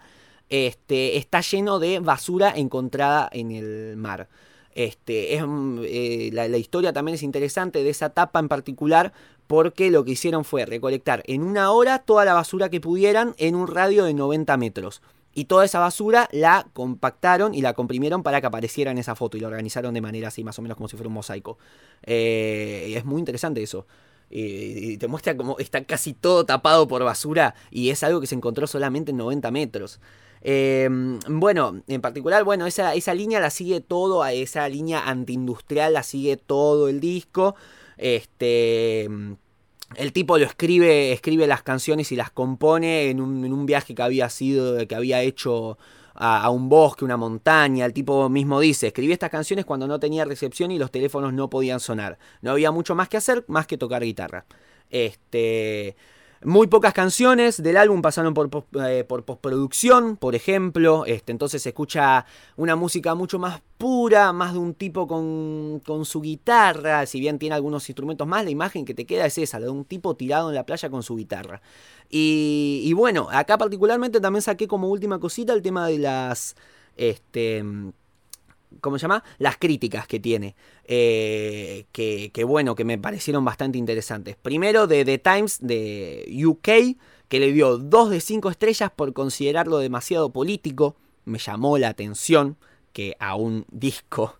este, está lleno de basura encontrada en el mar. Este, es, mm, eh, la, historia también es interesante de esa etapa en particular porque lo que hicieron fue recolectar en una hora toda la basura que pudieran en un radio de 90 metros. Y toda esa basura la compactaron y la comprimieron para que apareciera en esa foto y la organizaron de manera así, más o menos como si fuera un mosaico. Eh, es muy interesante eso. y te muestra como está casi todo tapado por basura y es algo que se encontró solamente en 90 metros. Em, bueno, en particular, bueno, esa, esa línea la sigue todo, esa línea antiindustrial la sigue todo el disco. Este. El tipo lo escribe, escribe las canciones y las compone en un, viaje que había sido, que había hecho a, a, un bosque, una montaña. El tipo mismo dice, escribí estas canciones cuando no tenía recepción y los teléfonos no podían sonar. No había mucho más que hacer, más que tocar guitarra. Este. Muy pocas canciones del álbum pasaron por, eh, por postproducción, por ejemplo. Este, entonces se escucha una música mucho más pura, más de un tipo con, con, su guitarra. Si bien tiene algunos instrumentos más, la imagen que te queda es esa, la de un tipo tirado en la playa con su guitarra. Y, bueno, acá particularmente también saqué como última cosita el tema de las... Este, ¿cómo se llama? Las críticas que tiene. Eh, que, bueno, que me parecieron bastante interesantes. Primero de The Times de UK, que le dio 2 de 5 estrellas por considerarlo demasiado político. Me llamó la atención que a un disco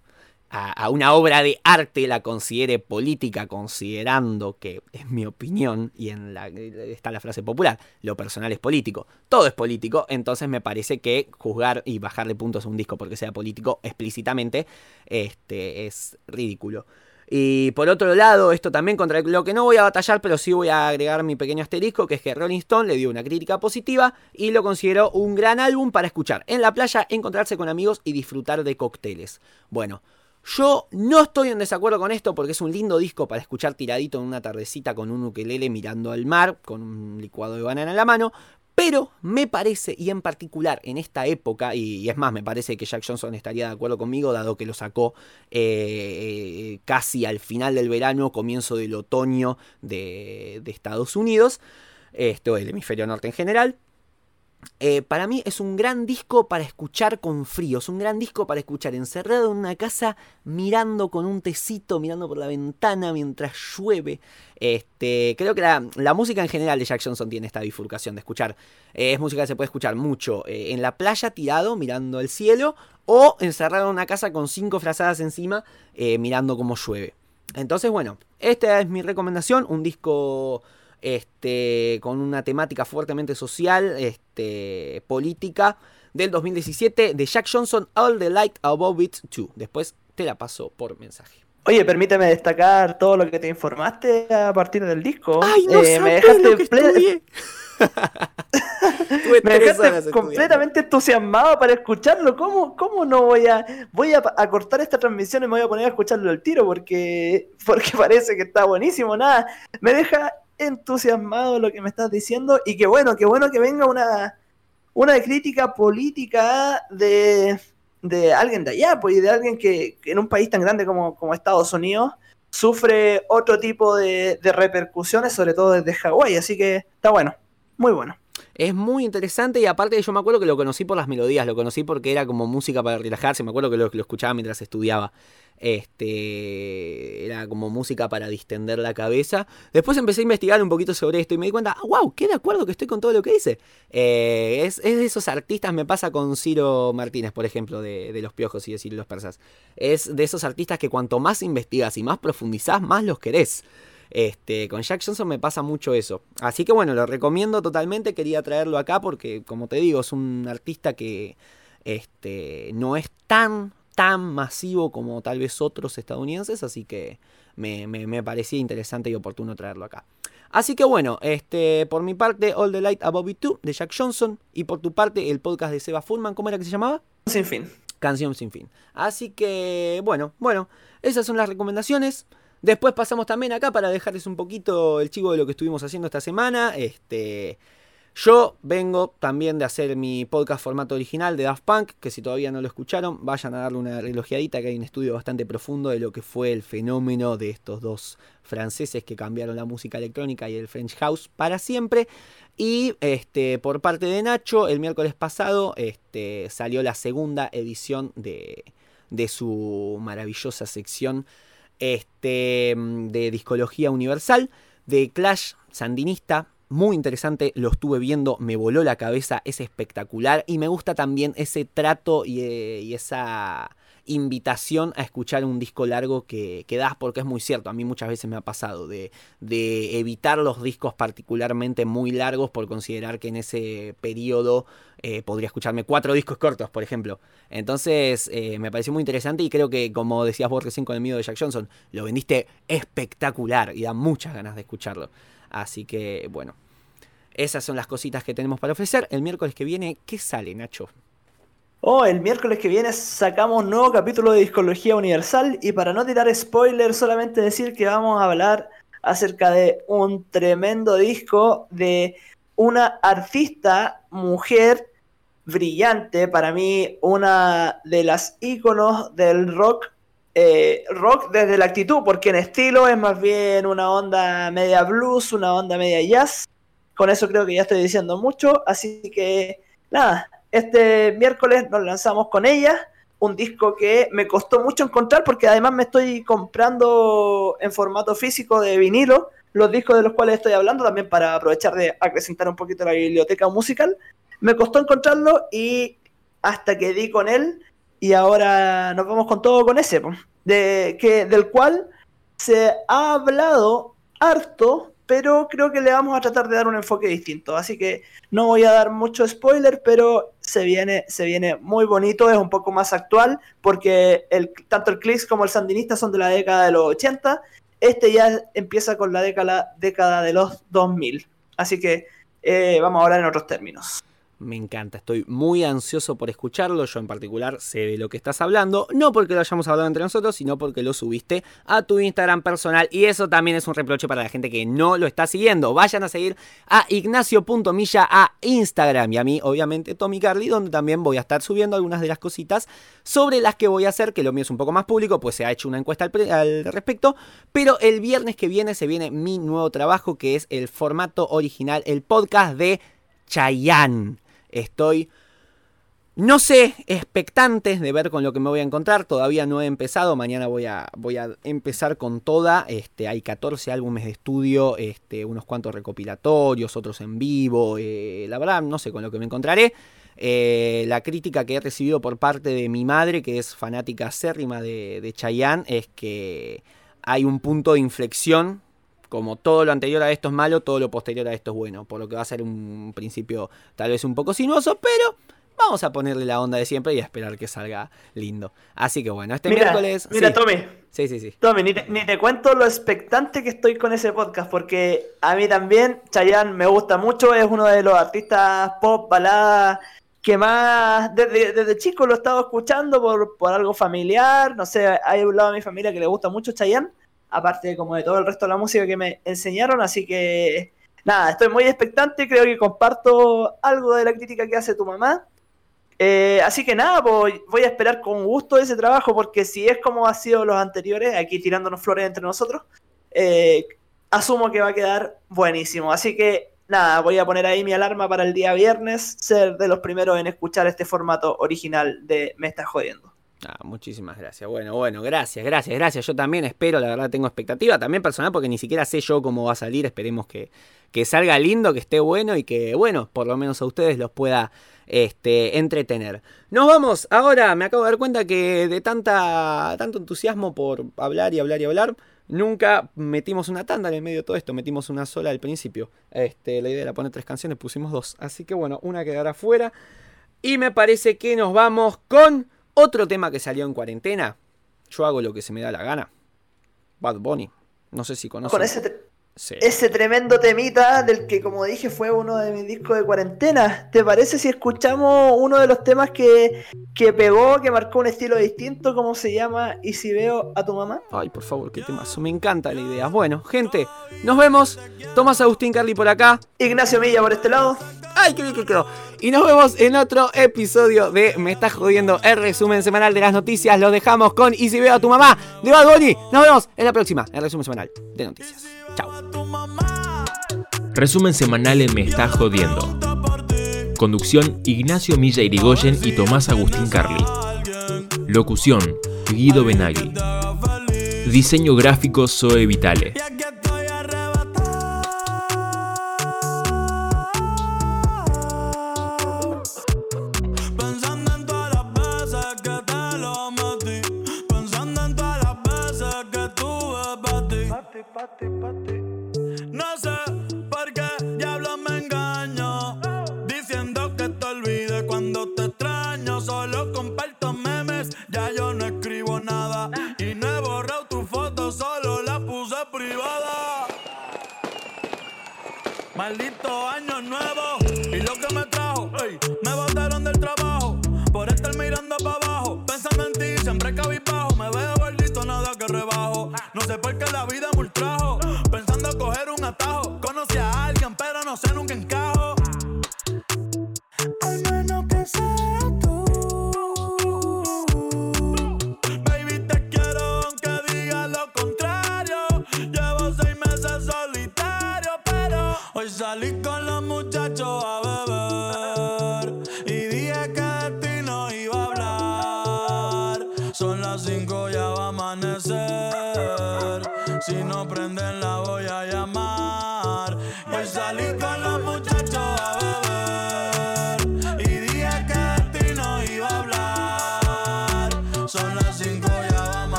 a, una obra de arte la considere política, considerando que, es mi opinión, y en la, está la frase popular, lo personal es político, todo es político, entonces me parece que juzgar y bajarle puntos a un disco porque sea político explícitamente este, es ridículo. Y por otro lado, esto también contra lo que no voy a batallar, pero sí voy a agregar mi pequeño asterisco, que es que Rolling Stone le dio una crítica positiva y lo consideró un gran álbum para escuchar en la playa, encontrarse con amigos y disfrutar de cócteles. Bueno, yo no estoy en desacuerdo con esto porque es un lindo disco para escuchar tiradito en una tardecita con un ukelele mirando al mar, con un licuado de banana en la mano. Pero me parece, y en particular en esta época, y, es más, me parece que Jack Johnson estaría de acuerdo conmigo, dado que lo sacó eh, casi al final del verano, comienzo del otoño de, Estados Unidos, esto el hemisferio norte en general. Eh, para mí es un gran disco para escuchar con frío, es un gran disco para escuchar encerrado en una casa mirando con un tecito, mirando por la ventana mientras llueve. Este, creo que la, música en general de Jack Johnson tiene esta bifurcación de escuchar. Eh, es música que se puede escuchar mucho eh, en la playa tirado mirando el cielo o encerrado en una casa con cinco frazadas encima mirando cómo llueve. Entonces bueno, esta es mi recomendación, un disco este, con una temática fuertemente social, este, política, del 2017 de Jack Johnson, All the Light Above It 2. Después te la paso por mensaje. Oye, permíteme destacar todo lo que te informaste a partir del disco. ¡Ay, no eh, me dejaste me dejaste completamente entusiasmado para escucharlo. ¿Cómo, cómo no voy a voy a, cortar esta transmisión y me voy a poner a escucharlo al tiro? Porque, porque parece que está buenísimo. Nada, me deja entusiasmado lo que me estás diciendo y qué bueno, qué bueno que venga una, una crítica política de, de alguien de allá, pues, y de alguien que, en un país tan grande como, como Estados Unidos sufre otro tipo de, de repercusiones, sobre todo desde Hawái, así que está bueno, muy bueno. Es muy interesante y aparte yo me acuerdo que lo conocí por las melodías, lo conocí porque era como música para relajarse, me acuerdo que lo, lo escuchaba mientras estudiaba. Este era como música para distender la cabeza. Después empecé a investigar un poquito sobre esto y me di cuenta, wow, qué de acuerdo que estoy con todo lo que dice. Eh, es, de esos artistas, me pasa con Ciro Martínez, por ejemplo, de, Los Piojos y de Ciro los Persas. Es de esos artistas que cuanto más investigas y más profundizás, más los querés. Este, con Jack Johnson me pasa mucho eso. Así que bueno, lo recomiendo totalmente. Quería traerlo acá porque, como te digo, es un artista que este, no es tan tan masivo como tal vez otros estadounidenses, así que me, me, parecía interesante y oportuno traerlo acá. Así que bueno, este, por mi parte, All the Light Above It 2 de Jack Johnson. Y por tu parte, el podcast de Seba Fullman, ¿cómo era que se llamaba? Sin fin. Canción sin fin. Así que, bueno, bueno, esas son las recomendaciones. Después pasamos también acá para dejarles un poquito el chivo de lo que estuvimos haciendo esta semana. Este. Yo vengo también de hacer mi podcast formato original de Daft Punk, que si todavía no lo escucharon, vayan a darle una relojeadita, que hay un estudio bastante profundo de lo que fue el fenómeno de estos dos franceses que cambiaron la música electrónica y el French House para siempre. Y este, por parte de Nacho, el miércoles pasado este, salió la segunda edición de, de su maravillosa sección este, de discología universal, de Clash Sandinista, muy interesante, lo estuve viendo, me voló la cabeza, es espectacular y me gusta también ese trato y, eh, esa invitación a escuchar un disco largo que, das porque es muy cierto, a mí muchas veces me ha pasado de, evitar los discos particularmente muy largos por considerar que en ese periodo eh, podría escucharme cuatro discos cortos, por ejemplo. Entonces eh, me pareció muy interesante y creo que como decías vos recién con el mío de Jack Johnson, lo vendiste espectacular y da muchas ganas de escucharlo. Así que bueno, esas son las cositas que tenemos para ofrecer. El miércoles que viene, ¿qué sale, Nacho? Oh, el miércoles que viene sacamos un nuevo capítulo de Discología Universal y para no tirar spoilers, solamente decir que vamos a hablar acerca de un tremendo disco de una artista mujer brillante, para mí una de las íconos del rock eh, rock desde la actitud, porque en estilo es más bien una onda media blues, una onda media jazz. Con eso creo que ya estoy diciendo mucho, así que nada, este miércoles nos lanzamos con ella, un disco que me costó mucho encontrar porque además me estoy comprando en formato físico de vinilo los discos de los cuales estoy hablando, también para aprovechar de acrecentar un poquito la biblioteca musical. Me costó encontrarlo y hasta que di con él, y ahora nos vamos con todo con ese, de, que, del cual se ha hablado harto, pero creo que le vamos a tratar de dar un enfoque distinto. Así que no voy a dar mucho spoiler, pero se viene, se viene muy bonito, es un poco más actual, porque el, tanto el Clicks como el Sandinista son de la década de los 80. Este ya empieza con la década, década de los 2000. Así que eh, vamos a hablar en otros términos. Me encanta, estoy muy ansioso por escucharlo. Yo en particular sé de lo que estás hablando. No porque lo hayamos hablado entre nosotros, sino porque lo subiste a tu Instagram personal. Y eso también es un reproche para la gente que no lo está siguiendo. Vayan a seguir a ignacio.milla a Instagram. Y a mí, obviamente, Tommy Carly, donde también voy a estar subiendo algunas de las cositas sobre las que voy a hacer. Que lo mío es un poco más público, pues se ha hecho una encuesta al, al respecto. Pero el viernes que viene se viene mi nuevo trabajo, que es el formato original, el podcast de Chayanne. Estoy, no sé, expectante de ver con lo que me voy a encontrar. Todavía no he empezado. Mañana voy a, voy a empezar con toda. Este, hay 14 álbumes de estudio, este, unos cuantos recopilatorios, otros en vivo. Eh, la verdad, no sé con lo que me encontraré. Eh, la crítica que he recibido por parte de mi madre, que es fanática acérrima de, de Chayanne, es que hay un punto de inflexión como todo lo anterior a esto es malo, todo lo posterior a esto es bueno. Por lo que va a ser un principio tal vez un poco sinuoso, pero vamos a ponerle la onda de siempre y a esperar que salga lindo. Así que bueno, este miércoles. Mira, Tommy. Sí, sí, sí. Tommy, ni te, cuento lo expectante que estoy con ese podcast, porque a mí también Chayanne me gusta mucho, es uno de los artistas pop, balada que más desde, desde chico lo he estado escuchando por, por algo familiar. No sé, hay un lado de mi familia que le gusta mucho Chayanne aparte como de todo el resto de la música que me enseñaron, así que nada, estoy muy expectante, creo que comparto algo de la crítica que hace tu mamá. Eh, así que nada, voy a esperar con gusto ese trabajo, porque si es como ha sido los anteriores, aquí tirándonos flores entre nosotros, eh, asumo que va a quedar buenísimo. Así que nada, voy a poner ahí mi alarma para el día viernes, ser de los primeros en escuchar este formato original de Me estás jodiendo. Ah, muchísimas gracias. Bueno, bueno, gracias, gracias, gracias. Yo también espero, la verdad tengo expectativa, también personal, porque ni siquiera sé yo cómo va a salir. Esperemos que, que salga lindo, que esté bueno y que, bueno, por lo menos a ustedes los pueda este, entretener. Nos vamos, ahora me acabo de dar cuenta que de tanta, tanto entusiasmo por hablar y hablar y hablar, nunca metimos una tanda en el medio de todo esto, metimos una sola al principio. Este, la idea era poner tres canciones, pusimos dos. Así que bueno, una quedará fuera. Y me parece que nos vamos con... Otro tema que salió en cuarentena, yo hago lo que se me da la gana. Bad Bunny. No sé si conocen. Con ese, Sí. ese tremendo temita del que, como dije, fue uno de mis discos de cuarentena. ¿Te parece si escuchamos uno de los temas que, que pegó, que marcó un estilo distinto, como se llama Y si veo a tu mamá? Ay, por favor, qué temazo. Me encanta la idea. Bueno, gente, nos vemos. Tomás Agustín Carly por acá. Ignacio Milla por este lado. ¡Ay, qué bien que quedó! Y nos vemos en otro episodio de Me estás jodiendo, el resumen semanal de las noticias. Lo dejamos con Y si veo a tu mamá de Bad Bunny. Nos vemos en la próxima, el resumen semanal de noticias. Resumen semanal en Me está jodiendo. Conducción Ignacio Milla Irigoyen y Tomás Agustín Carli. Locución Guido Benagli. Diseño gráfico Zoe Vitale.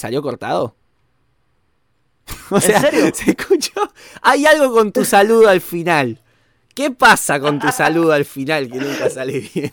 Salió cortado? O ¿En sea, serio? se escuchó. Hay algo con tu saludo al final. ¿Qué pasa con tu saludo al final que nunca sale bien?